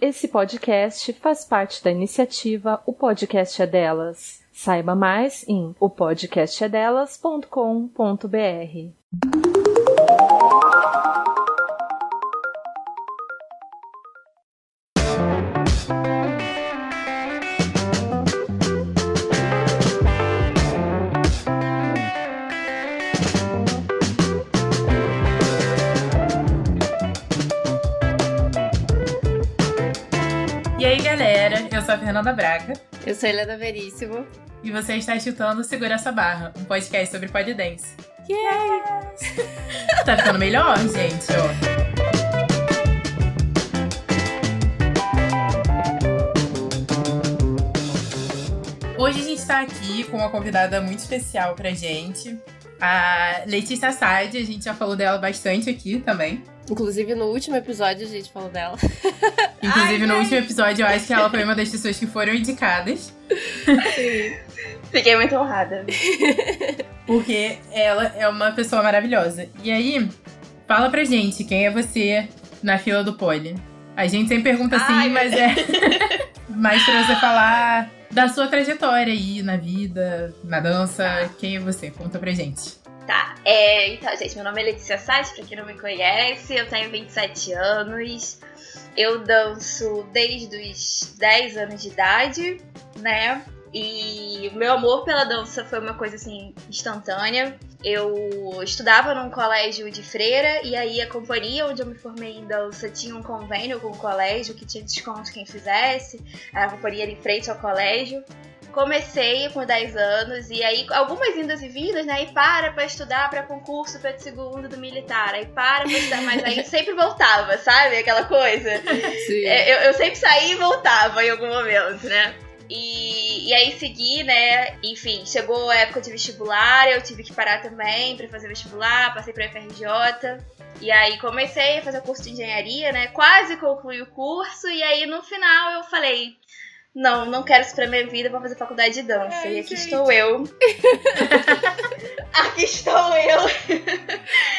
Esse podcast faz parte da iniciativa O Podcast é Delas. Saiba mais em opodcastedelas.com.br. Fernanda Braga. Eu sou a Helena Veríssimo. E você está escutando Segura Essa Barra, um podcast sobre polidense. Yes! tá ficando melhor, gente, ó. Hoje a gente está aqui com uma convidada muito especial pra gente. A Letícia Sade, a gente já falou dela bastante aqui também. Inclusive, no último episódio a gente falou dela. Inclusive, Ai, no último episódio, eu acho que ela foi uma das pessoas que foram indicadas. Sim. Fiquei muito honrada. Porque ela é uma pessoa maravilhosa. E aí, fala pra gente quem é você na fila do pole. A gente sempre pergunta assim, Ai, mas é. mais pra você falar da sua trajetória aí na vida, na dança. Tá. Quem é você? Conta pra gente. Tá, é, então, gente, meu nome é Letícia Sá, pra quem não me conhece, eu tenho 27 anos, eu danço desde os 10 anos de idade, né? E o meu amor pela dança foi uma coisa assim instantânea. Eu estudava num colégio de freira e aí a companhia onde eu me formei em dança tinha um convênio com o colégio que tinha desconto quem fizesse. A companhia era em frente ao colégio comecei com 10 anos e aí algumas indas e vindas, né? E para pra estudar para concurso para de segundo do militar, aí para pra estudar, mas aí sempre voltava, sabe? Aquela coisa. É, eu, eu sempre saía e voltava em algum momento, né? E, e aí segui, né? Enfim, chegou a época de vestibular, eu tive que parar também para fazer vestibular, passei pra FRJ. E aí comecei a fazer o curso de engenharia, né? Quase concluí o curso, e aí no final eu falei, não, não quero isso pra minha vida, vou fazer faculdade de dança. Ai, e aqui gente. estou eu. aqui estou eu.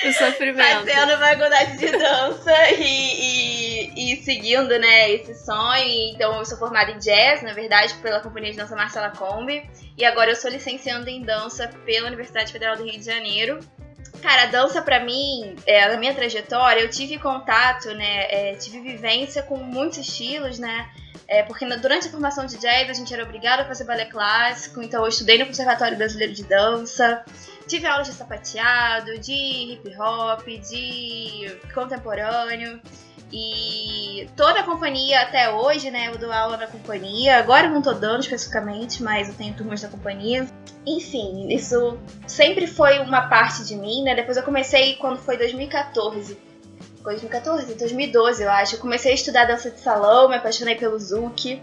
O sofrimento. Fazendo faculdade de dança e, e, e, seguindo, né, esse sonho. Então, eu sou formada em jazz, na verdade, pela Companhia de Dança Marcela Kombi. E agora eu sou licenciando em dança pela Universidade Federal do Rio de Janeiro. Cara, a dança para mim, é, na minha trajetória, eu tive contato, né, é, tive vivência com muitos estilos, né, é, porque durante a formação de jazz a gente era obrigado a fazer balé clássico, então eu estudei no Conservatório Brasileiro de Dança, tive aulas de sapateado, de hip hop, de contemporâneo. E toda a companhia até hoje, né? Eu dou aula na companhia. Agora eu não tô dando especificamente, mas eu tenho turmas da companhia. Enfim, isso sempre foi uma parte de mim, né? Depois eu comecei quando foi 2014 2014, 2012, eu acho. Eu comecei a estudar dança de salão, me apaixonei pelo Zuki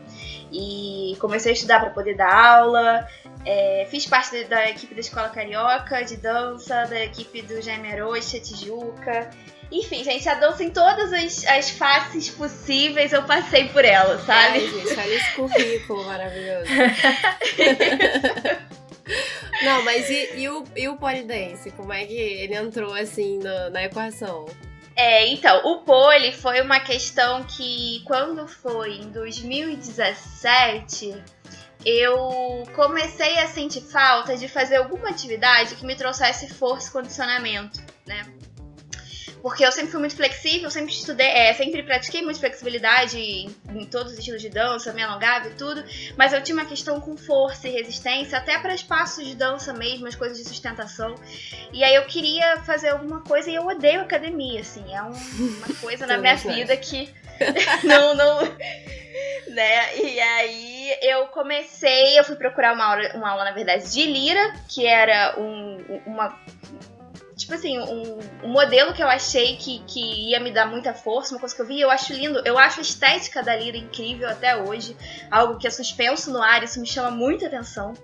e comecei a estudar para poder dar aula. É, fiz parte da equipe da Escola Carioca de dança, da equipe do Jaime Arocha, Tijuca. Enfim, gente, a dança em todas as, as faces possíveis eu passei por ela, sabe? Ai, gente, olha esse currículo maravilhoso. Não, mas e, e, o, e o polidense? Como é que ele entrou assim na, na equação? É, então, o pole foi uma questão que quando foi em 2017, eu comecei a sentir falta de fazer alguma atividade que me trouxesse força e condicionamento, né? Porque eu sempre fui muito flexível, sempre estudei, é, sempre pratiquei muito flexibilidade em, em, todos os estilos de dança, me alongava e tudo, mas eu tinha uma questão com força e resistência, até para espaços de dança mesmo, as coisas de sustentação. E aí eu queria fazer alguma coisa e eu odeio academia, assim, é um, uma coisa na minha vida que não, não, né? E aí eu comecei, eu fui procurar uma aula, uma aula na verdade de lira, que era um, uma tipo assim, um, um, modelo que eu achei que, que ia me dar muita força, uma coisa que eu vi, eu acho lindo. Eu acho a estética da Lira incrível até hoje. Algo que é suspenso no ar, isso me chama muita atenção.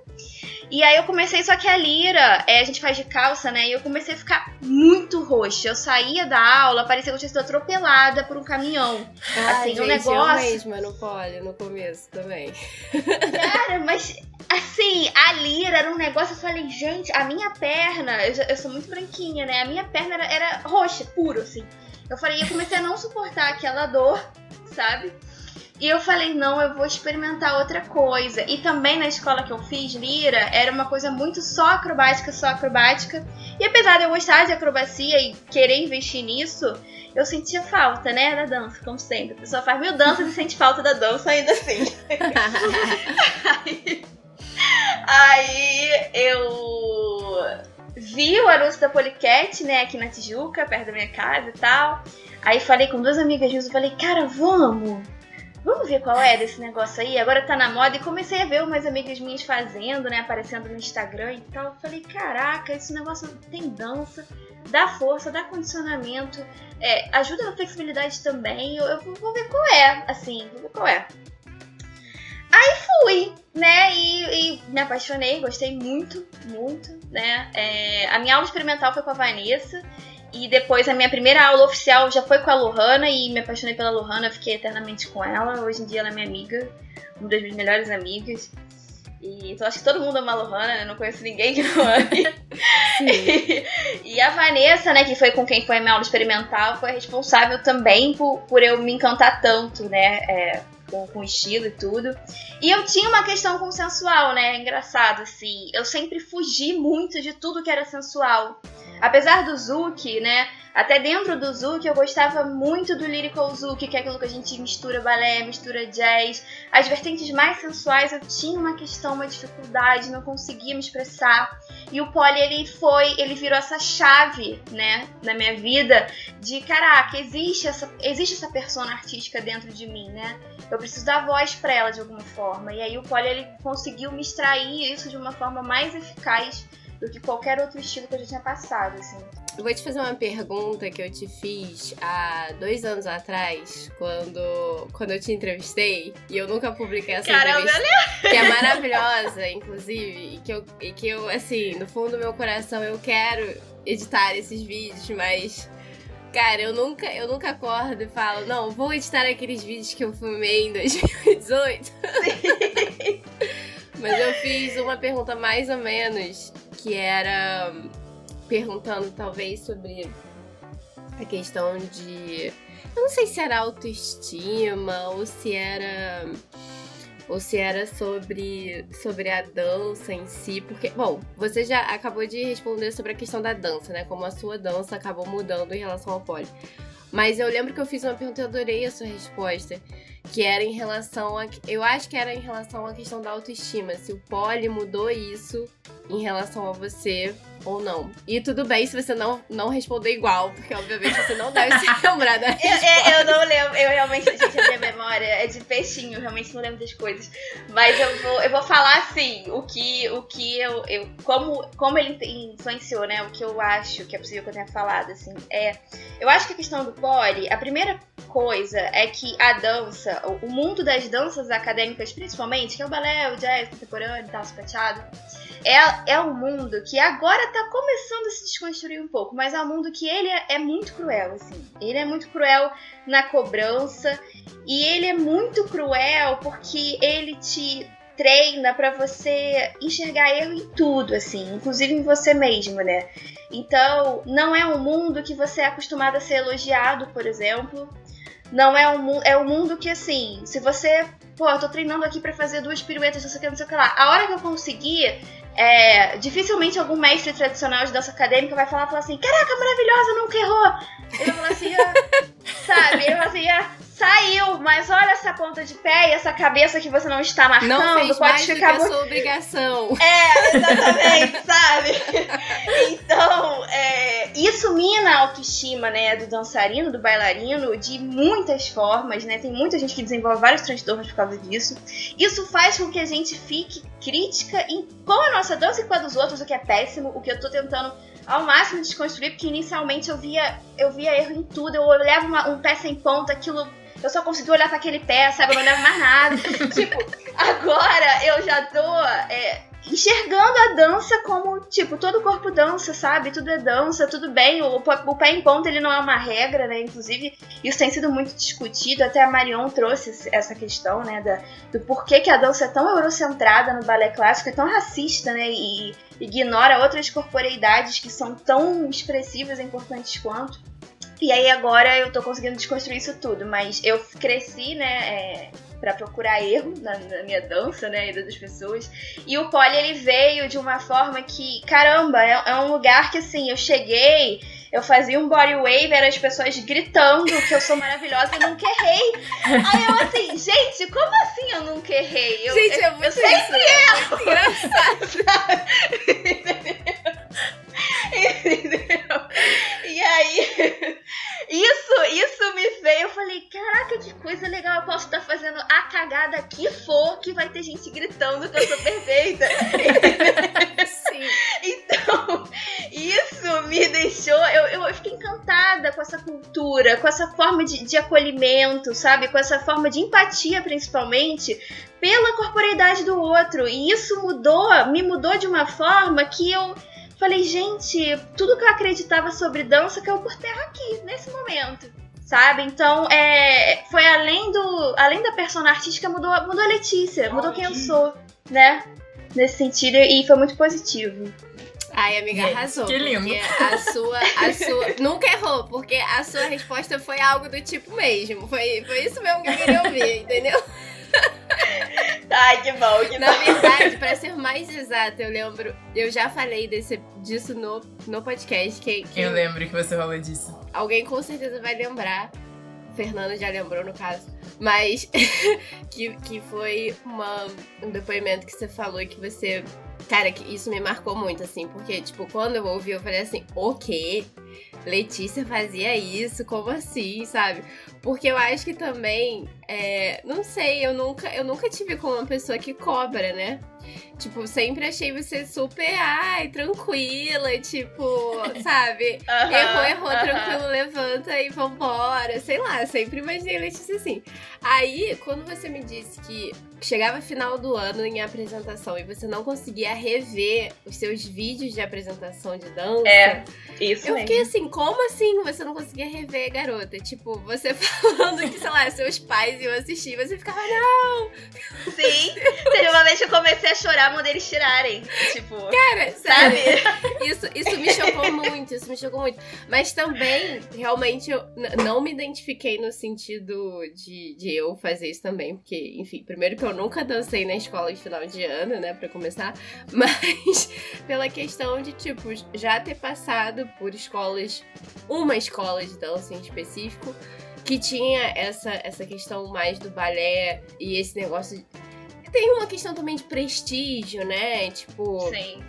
E aí eu comecei, só que a Lira, é, a gente faz de calça, né? E eu comecei a ficar muito roxa. Eu saía da aula, parecia que eu tinha sido atropelada por um caminhão. Ai, assim, gente, um negócio. Eu mesma no pole, no começo também. Cara, mas Assim, a lira era um negócio, eu falei, gente, a minha perna, eu, eu sou muito branquinha, né? A minha perna era, era roxa, puro, assim. Eu falei, eu comecei a não suportar aquela dor, sabe? E eu falei, não, eu vou experimentar outra coisa. E também na escola que eu fiz, Lira, era uma coisa muito só acrobática, só acrobática. E apesar de eu gostar de acrobacia e querer investir nisso, eu sentia falta, né, da dança, como sempre. A pessoa faz mil danças e sente falta da dança ainda assim. aí, eu vi o anúncio da Policat, né, aqui na Tijuca, perto da minha casa e tal. Aí falei com duas amigas minhas, falei, cara, vamos! vamos ver qual é desse negócio aí? Agora tá na moda. E comecei a ver umas amigas minhas fazendo, né? Aparecendo no Instagram e tal. Falei, caraca, esse negócio tem dança, dá força, dá condicionamento, é, ajuda na flexibilidade também. Eu, eu, vou ver qual é, assim, vou ver qual é. Aí fui, né? E, e me apaixonei, gostei muito, muito, né? É, a minha aula experimental foi com a Vanessa. E depois a minha primeira aula oficial já foi com a Lohana e me apaixonei pela Lohana, fiquei eternamente com ela. Hoje em dia ela é minha amiga, uma das minhas melhores amigas. E então acho que todo mundo ama a Lohana, né? Não conheço ninguém que não ame. e, e a Vanessa, né, que foi com quem foi a minha aula experimental, foi responsável também por, por eu me encantar tanto, né? É, com, com estilo e tudo. E eu tinha uma questão com sensual, né? Engraçado, assim. Eu sempre fugi muito de tudo que era sensual. Apesar do Zuki, né? Até dentro do Zuki eu gostava muito do Lyrical Zuki, que é aquilo que a gente mistura balé, mistura jazz. As vertentes mais sensuais eu tinha uma questão, uma dificuldade, não conseguia me expressar. E o Poli, ele foi, ele virou essa chave, né, na minha vida de, caraca, existe essa, existe essa persona artística dentro de mim, né? Eu preciso dar voz para ela de alguma forma. E aí o Poli, ele conseguiu me extrair isso de uma forma mais eficaz do que qualquer outro estilo que eu já tinha passado, assim. Eu vou te fazer uma pergunta que eu te fiz há dois anos atrás, quando, quando eu te entrevistei, e eu nunca publiquei essa Caramba, entrevista. Que é maravilhosa, inclusive, e que, eu, e que eu, assim, no fundo do meu coração, eu quero editar esses vídeos, mas. Cara, eu nunca, eu nunca acordo e falo, não, vou editar aqueles vídeos que eu filmei em 2018. Mas eu fiz uma pergunta mais ou menos que era perguntando talvez sobre a questão de. Eu não sei se era autoestima ou se era. Ou se era sobre, sobre a dança em si, porque, bom, você já acabou de responder sobre a questão da dança, né? Como a sua dança acabou mudando em relação ao pole. Mas eu lembro que eu fiz uma pergunta e adorei a sua resposta, que era em relação a. Eu acho que era em relação à questão da autoestima. Se o pole mudou isso em relação a você ou não. E tudo bem se você não, não responder igual, porque obviamente você não deve se lembrar da eu, eu, eu, não lembro, eu realmente, gente, a minha memória é de peixinho, eu realmente não lembro das coisas. Mas eu vou, eu vou falar assim, o que, o que eu, eu como, como ele influenciou, né, o que eu acho que é possível que eu tenha falado, assim, é, eu acho que a questão do pole, a primeira coisa é que a dança, o mundo das danças acadêmicas principalmente, que é o balé, o jazz, contemporâneo, o sapateado, é, é um mundo que agora tá começando a se desconstruir um pouco, mas é um mundo que ele é, é muito cruel, assim. Ele é muito cruel na cobrança e ele é muito cruel porque ele te treina para você enxergar erro em tudo, assim, inclusive em você mesmo, né? Então, não é um mundo que você é acostumado a ser elogiado, por exemplo. Não é um é um mundo que assim, se você, pô, eu tô treinando aqui para fazer duas piruetas, não sei o que, não sei o que lá. A hora que eu conseguir, é, dificilmente algum mestre tradicional de dança acadêmica vai falar, falar assim, caraca, maravilhosa, nunca errou. Ele vai falar assim, ah, sabe? Vai falar assim, ah, saiu, mas olha essa ponta de pé e essa cabeça que você não está marcando. Não fez pode mais ficar do que a sua obrigação. É, exatamente, sabe? Então, é, isso mina a autoestima, né, do dançarino, do bailarino, de muitas formas, né? Tem muita gente que desenvolve vários transtornos por causa disso. Isso faz com que a gente fique crítica em, com a nossa dança e com a dos outros, o que é péssimo, o que eu tô tentando ao máximo desconstruir, porque inicialmente eu via, eu via erro em tudo, eu olhava uma, um pé sem ponta, aquilo eu só consegui olhar para aquele pé, sabe? Eu não olhava mais nada. tipo, agora eu já tô é, enxergando a dança como, tipo, todo o corpo dança, sabe? Tudo é dança, tudo bem. O, o pé em ponta ele não é uma regra, né? Inclusive, isso tem sido muito discutido. Até a Marion trouxe essa questão, né? Da, do porquê que a dança é tão eurocentrada no balé clássico, é tão racista, né? E, e ignora outras corporeidades que são tão expressivas e importantes quanto. E aí agora eu tô conseguindo desconstruir isso tudo, mas eu cresci, né, é, para procurar erro na, na, minha dança, né, e das pessoas. E o Poli ele veio de uma forma que, caramba, é, é um lugar que assim, eu cheguei eu fazia um body wave, eram as pessoas gritando que eu sou maravilhosa e nunca errei. Aí eu assim, gente, como assim eu nunca errei? Eu, gente, é muito eu sempre erro. É engraçado. Aí, isso, isso me veio. Eu falei, caraca, que coisa legal. Eu posso estar fazendo a cagada que for, que vai ter gente gritando que eu sou perfeita. Sim. Então, isso me deixou. Eu, eu fiquei encantada com essa cultura, com essa forma de, de acolhimento, sabe? Com essa forma de empatia, principalmente, pela corporeidade do outro. E isso mudou, me mudou de uma forma que eu falei, gente, tudo que eu acreditava sobre dança caiu por terra aqui, nesse momento. Sabe? Então, é, foi além do. Além da persona artística, mudou, mudou a Letícia, mudou quem eu sou, né? Nesse sentido, e foi muito positivo. Ai, amiga, arrasou. Que lindo. a sua, a sua. Nunca errou, porque a sua resposta foi algo do tipo mesmo. Foi, foi isso mesmo que eu queria ouvir, entendeu? Ai, que bom, que Na verdade, pra ser mais exata, eu lembro. Eu já falei desse, disso no, no podcast. Que, que eu lembro que você falou disso. Alguém com certeza vai lembrar. Fernando já lembrou, no caso. Mas que, que foi uma, um depoimento que você falou que você. Cara, que isso me marcou muito, assim, porque, tipo, quando eu ouvi, eu falei assim, o quê? Letícia fazia isso? Como assim, sabe? Porque eu acho que também, é, não sei, eu nunca, eu nunca tive como uma pessoa que cobra, né? Tipo, sempre achei você super, ai, tranquila, tipo, sabe? errou, errou, tranquilo, levanta e vambora. Sei lá, sempre imaginei Letícia assim. Aí, quando você me disse que chegava final do ano em apresentação e você não conseguia rever os seus vídeos de apresentação de dança. É, isso Eu mesmo. fiquei assim, como assim você não conseguia rever, garota? Tipo, você falando que, sei lá, seus pais iam assistir, você ficava, não! Sim, teve uma vez que eu comecei a chorar, mandei eles tirarem. Tipo, Cara, sabe? sério, isso, isso me chocou muito, isso me chocou muito. Mas também, realmente, eu não me identifiquei no sentido de, de eu fazer isso também, porque, enfim, primeiro que eu nunca dancei na escola de final de ano, né, pra começar, mas pela questão de, tipo, já ter passado por escolas, uma escola de dança em específico, que tinha essa, essa questão mais do balé e esse negócio. Tem uma questão também de prestígio, né? Tipo. Sim.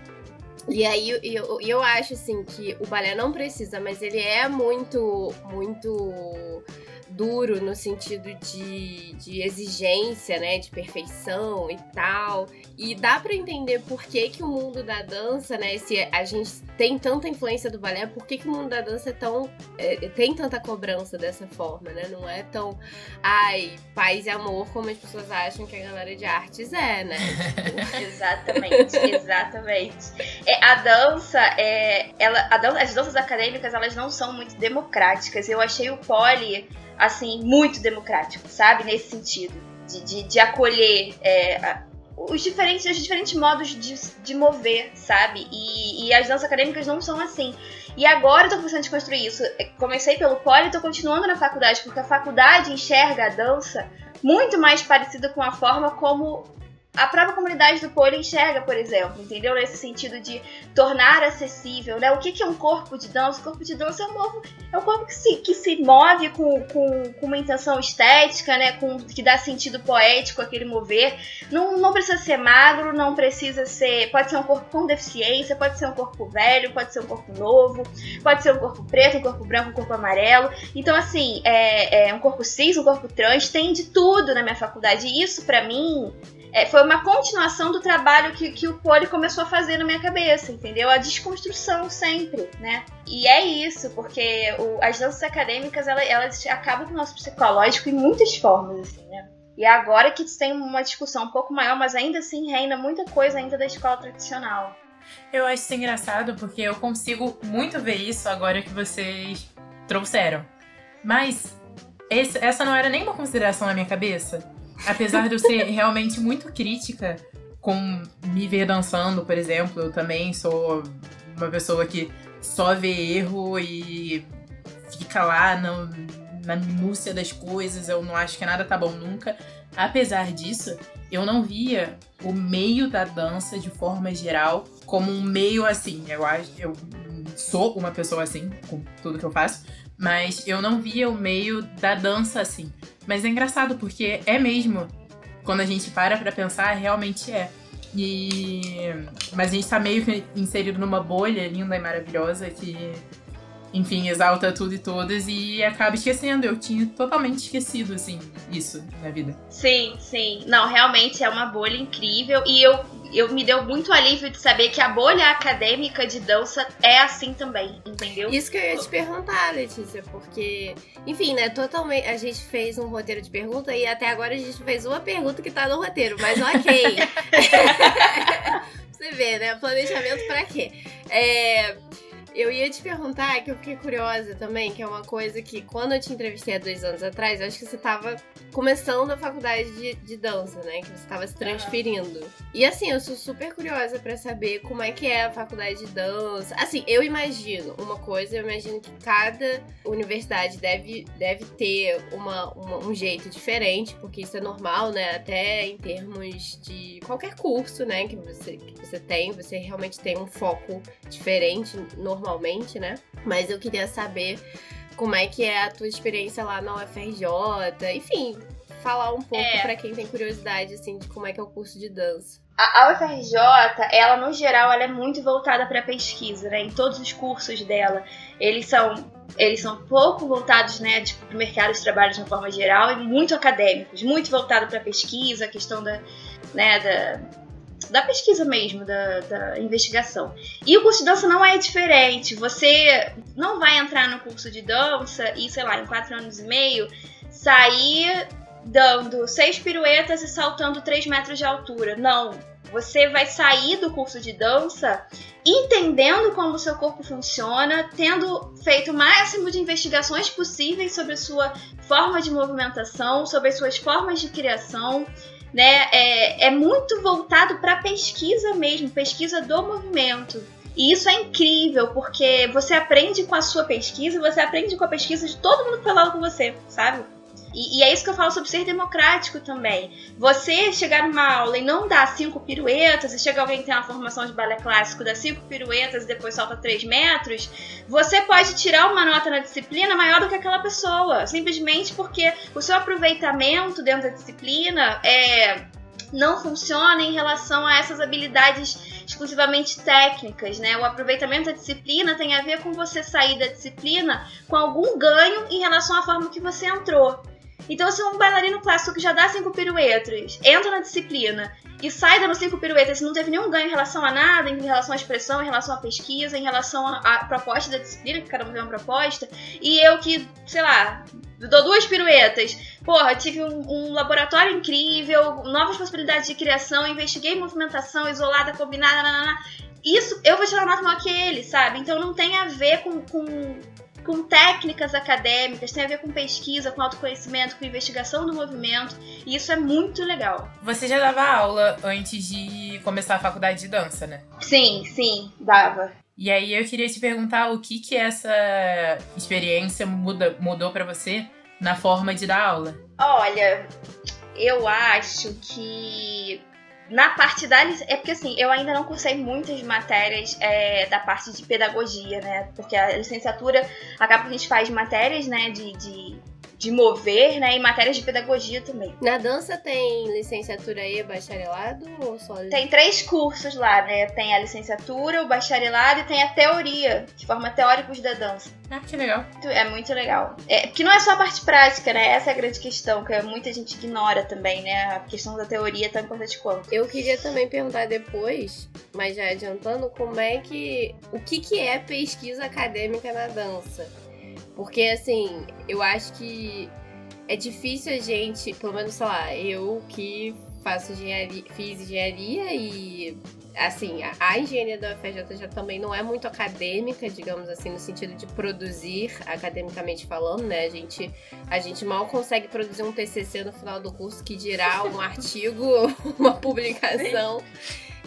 E aí eu, eu, eu acho assim que o balé não precisa, mas ele é muito, muito duro no sentido de, de exigência, né? De perfeição e tal. E dá pra entender por que, que o mundo da dança, né? Se a gente tem tanta influência do balé, por que, que o mundo da dança é tão. é, tem tanta cobrança dessa forma, né? Não é tão. Ai, paz e amor como as pessoas acham que a galera de artes é, né? Exatamente, exatamente. É, a dança, é, ela, a dan- as danças acadêmicas, elas não são muito democráticas. Eu achei o pole, assim, muito democrático, sabe? Nesse sentido. De, de, de acolher é, os, diferentes, os diferentes modos de, de mover, sabe? E, e as danças acadêmicas não são assim. E agora eu tô começando a desconstruir isso. É, Comecei pelo pole e tô continuando na faculdade, porque a faculdade enxerga a dança muito mais parecida com a forma como a própria comunidade do pole enxerga, por exemplo, entendeu? Nesse sentido de tornar acessível, né? O que, é um corpo de dança? O corpo de dança é um, corpo, é um corpo que se, que se move com, com, com uma intenção estética, né? Com, que dá sentido poético àquele mover. Não, não precisa ser magro, não precisa ser. Pode ser um corpo com deficiência, pode ser um corpo velho, pode ser um corpo novo, pode ser um corpo preto, um corpo branco, um corpo amarelo. Então, assim, é, é um corpo cis, um corpo trans, tem de tudo na minha faculdade. E isso, pra mim, é, foi uma continuação do trabalho que, que o Poli começou a fazer na minha cabeça, entendeu? A desconstrução sempre, né? E é isso, porque o- as danças acadêmicas, elas, elas acabam com o nosso psicológico em muitas formas, assim, né? E agora que tem uma discussão um pouco maior, mas ainda assim reina muita coisa ainda da escola tradicional. Eu acho isso engraçado porque eu consigo muito ver isso agora que vocês trouxeram. Mas esse- essa não era nem uma consideração na minha cabeça. Apesar de eu ser realmente muito crítica com me ver dançando, por exemplo, eu também sou uma pessoa que só vê erro e fica lá no, na minúcia das coisas, eu não acho que nada tá bom nunca. Apesar disso, eu não via o meio da dança de forma geral como um meio assim. Eu acho, eu sou uma pessoa assim com tudo que eu faço, mas eu não via o meio da dança assim. Mas é engraçado porque é mesmo. Quando a gente para pra pensar, realmente é. E mas a gente tá meio que inserido numa bolha linda e maravilhosa que enfim, exalta tudo e todas e acaba esquecendo. Eu tinha totalmente esquecido, assim, isso na vida. Sim, sim. Não, realmente é uma bolha incrível e eu, eu me deu muito alívio de saber que a bolha acadêmica de dança é assim também, entendeu? Isso que eu ia te perguntar, Letícia, porque, enfim, né, totalmente. A gente fez um roteiro de pergunta e até agora a gente fez uma pergunta que tá no roteiro, mas ok. Você vê, né? Planejamento pra quê? É. Eu ia te perguntar, que eu fiquei curiosa também, que é uma coisa que quando eu te entrevistei há dois anos atrás, eu acho que você estava começando a faculdade de, de, dança, né? Que você estava se transferindo. Uhum. E assim, eu sou super curiosa para saber como é que é a faculdade de dança. Assim, eu imagino uma coisa, eu imagino que cada universidade deve, deve ter uma, uma um jeito diferente, porque isso é normal, né? Até em termos de qualquer curso, né? Que você, que você tem, você realmente tem um foco diferente, normal normalmente, né? Mas eu queria saber como é que é a tua experiência lá na UFRJ, enfim, falar um pouco é. para quem tem curiosidade assim de como é que é o curso de dança. A UFRJ, ela no geral, ela é muito voltada para pesquisa, né? Em todos os cursos dela, eles são eles são pouco voltados, né, para o mercado de trabalho de uma forma geral e muito acadêmicos, muito voltado para pesquisa, a questão da, né, da da pesquisa mesmo, da, da, investigação. E o curso de dança não é diferente. Você não vai entrar no curso de dança e, sei lá, em quatro anos e meio, sair dando seis piruetas e saltando três metros de altura. Não. Você vai sair do curso de dança entendendo como o seu corpo funciona, tendo feito o máximo de investigações possíveis sobre a sua forma de movimentação, sobre as suas formas de criação né, é, é muito voltado para pesquisa mesmo, pesquisa do movimento. E isso é incrível, porque você aprende com a sua pesquisa, você aprende com a pesquisa de todo mundo que falava com você, sabe? E, e, é isso que eu falo sobre ser democrático também. Você chegar numa aula e não dar cinco piruetas, e chega alguém que tem uma formação de balé clássico, dá cinco piruetas e depois salta três metros, você pode tirar uma nota na disciplina maior do que aquela pessoa. Simplesmente porque o seu aproveitamento dentro da disciplina é, não funciona em relação a essas habilidades exclusivamente técnicas, né? O aproveitamento da disciplina tem a ver com você sair da disciplina com algum ganho em relação à forma que você entrou. Então, se um bailarino clássico que já dá cinco piruetas entra na disciplina e sai dando cinco piruetas e não teve nenhum ganho em relação a nada, em relação à expressão, em relação à pesquisa, em relação à proposta da disciplina, que cada um tem uma proposta, e eu que, sei lá, dou duas piruetas, porra, tive um, um laboratório incrível, novas possibilidades de criação, investiguei movimentação isolada, combinada, nanana. Isso eu vou tirar nota maior que ele, sabe? Então não tem a ver com, com com técnicas acadêmicas, tem a ver com pesquisa, com autoconhecimento, com investigação do movimento, e isso é muito legal. Você já dava aula antes de começar a faculdade de dança, né? Sim, sim, dava. E aí eu queria te perguntar o que que essa experiência muda, mudou para você na forma de dar aula? Olha, eu acho que na parte da. É porque assim, eu ainda não cursei muitas matérias é, da parte de pedagogia, né? Porque a licenciatura acaba que a gente faz matérias, né, de, de de mover, né? E matérias de pedagogia também. Na dança tem licenciatura e bacharelado ou só? Tem três cursos lá, né? Tem a licenciatura, o bacharelado e tem a teoria, de forma teóricos da dança. Ah, que legal. É muito legal. É, porque não é só a parte prática, né? Essa é a grande questão, que muita gente ignora também, né? A questão da teoria é tão importante quanto. Eu queria também perguntar depois, mas já adiantando, como é que. O que, que é pesquisa acadêmica na dança? Porque, assim, eu acho que é difícil a gente, pelo menos, sei lá, eu que faço engenharia, fiz engenharia e, assim, a, a engenharia da UFRJ já também não é muito acadêmica, digamos assim, no sentido de produzir, academicamente falando, né? A gente, a gente mal consegue produzir um TCC no final do curso, que dirá um artigo, uma publicação.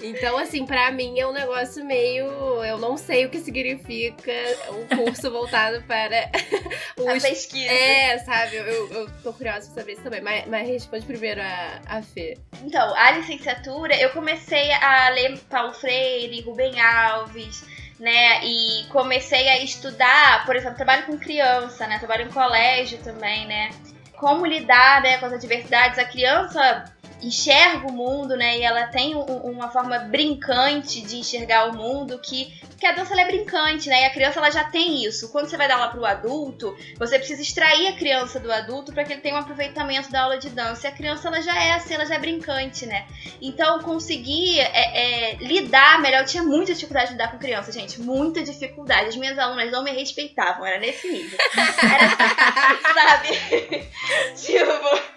Então, assim, para mim é um negócio meio. Eu não sei o que significa um curso voltado para os. A pesquisa. É, sabe? Eu, eu tô curiosa pra saber isso também. Mas, mas responde primeiro a, a Fê. Então, a licenciatura, eu comecei a ler Paulo Freire, Rubem Alves né? E comecei a estudar, por exemplo, trabalho com criança, né? Trabalho em colégio também, né? Como lidar né, com as adversidades. A criança enxerga o mundo, né? E ela tem um, uma forma brincante de enxergar o mundo que porque a dança é brincante, né? E a criança ela já tem isso. Quando você vai dar aula para o adulto, você precisa extrair a criança do adulto para que ele tenha um aproveitamento da aula de dança. E a criança ela já é assim, ela já é brincante, né? Então conseguir é, é, lidar melhor. Eu tinha muita dificuldade de lidar com criança, gente, muita dificuldade. As minhas alunas não me respeitavam, era nesse nível. Era, sabe? tipo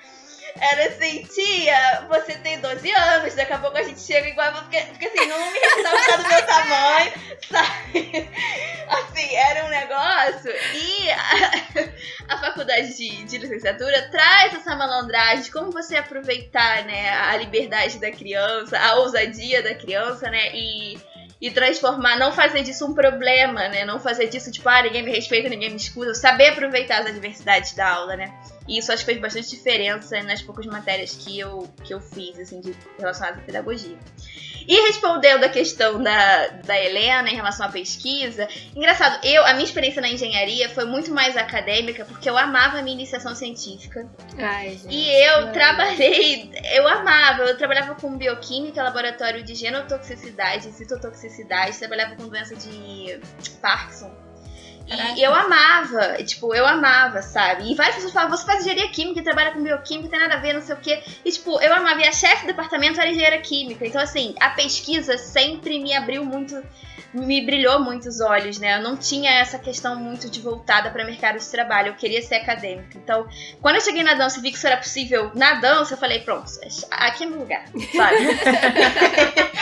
era assim, tia, você tem 12 anos, daqui a pouco a gente chega igual. Porque, porque assim, não me respeitava do meu tamanho, sabe? Assim, era um negócio. E a, a faculdade de, de, licenciatura traz essa malandragem como você aproveitar, né, a liberdade da criança, a ousadia da criança, né? E e transformar, não fazer disso um problema, né? Não fazer disso tipo, ah, ninguém me respeita, ninguém me escuta. Saber aproveitar as adversidades da aula, né? E isso acho que fez bastante diferença nas poucas matérias que eu, que eu fiz, assim, de, relacionadas à pedagogia. E respondendo a questão da, da Helena em relação à pesquisa, engraçado, eu, a minha experiência na engenharia foi muito mais acadêmica, porque eu amava a minha iniciação científica. Ai, gente, e eu trabalhei, eu amava, eu trabalhava com bioquímica, laboratório de genotoxicidade, citotoxicidade, trabalhava com doença de Parkinson. E eu amava, tipo, eu amava, sabe? E várias pessoas falavam, você faz engenharia química e trabalha com bioquímica, tem nada a ver, não sei o quê. E, tipo, eu amava. E a chefe do departamento era engenheira química. Então, assim, a pesquisa sempre me abriu muito, me brilhou muito os olhos, né? Eu não tinha essa questão muito de voltada para mercado de trabalho. Eu queria ser acadêmica. Então, quando eu cheguei na dança e vi que isso era possível na dança, eu falei, pronto, aqui é meu lugar, sabe?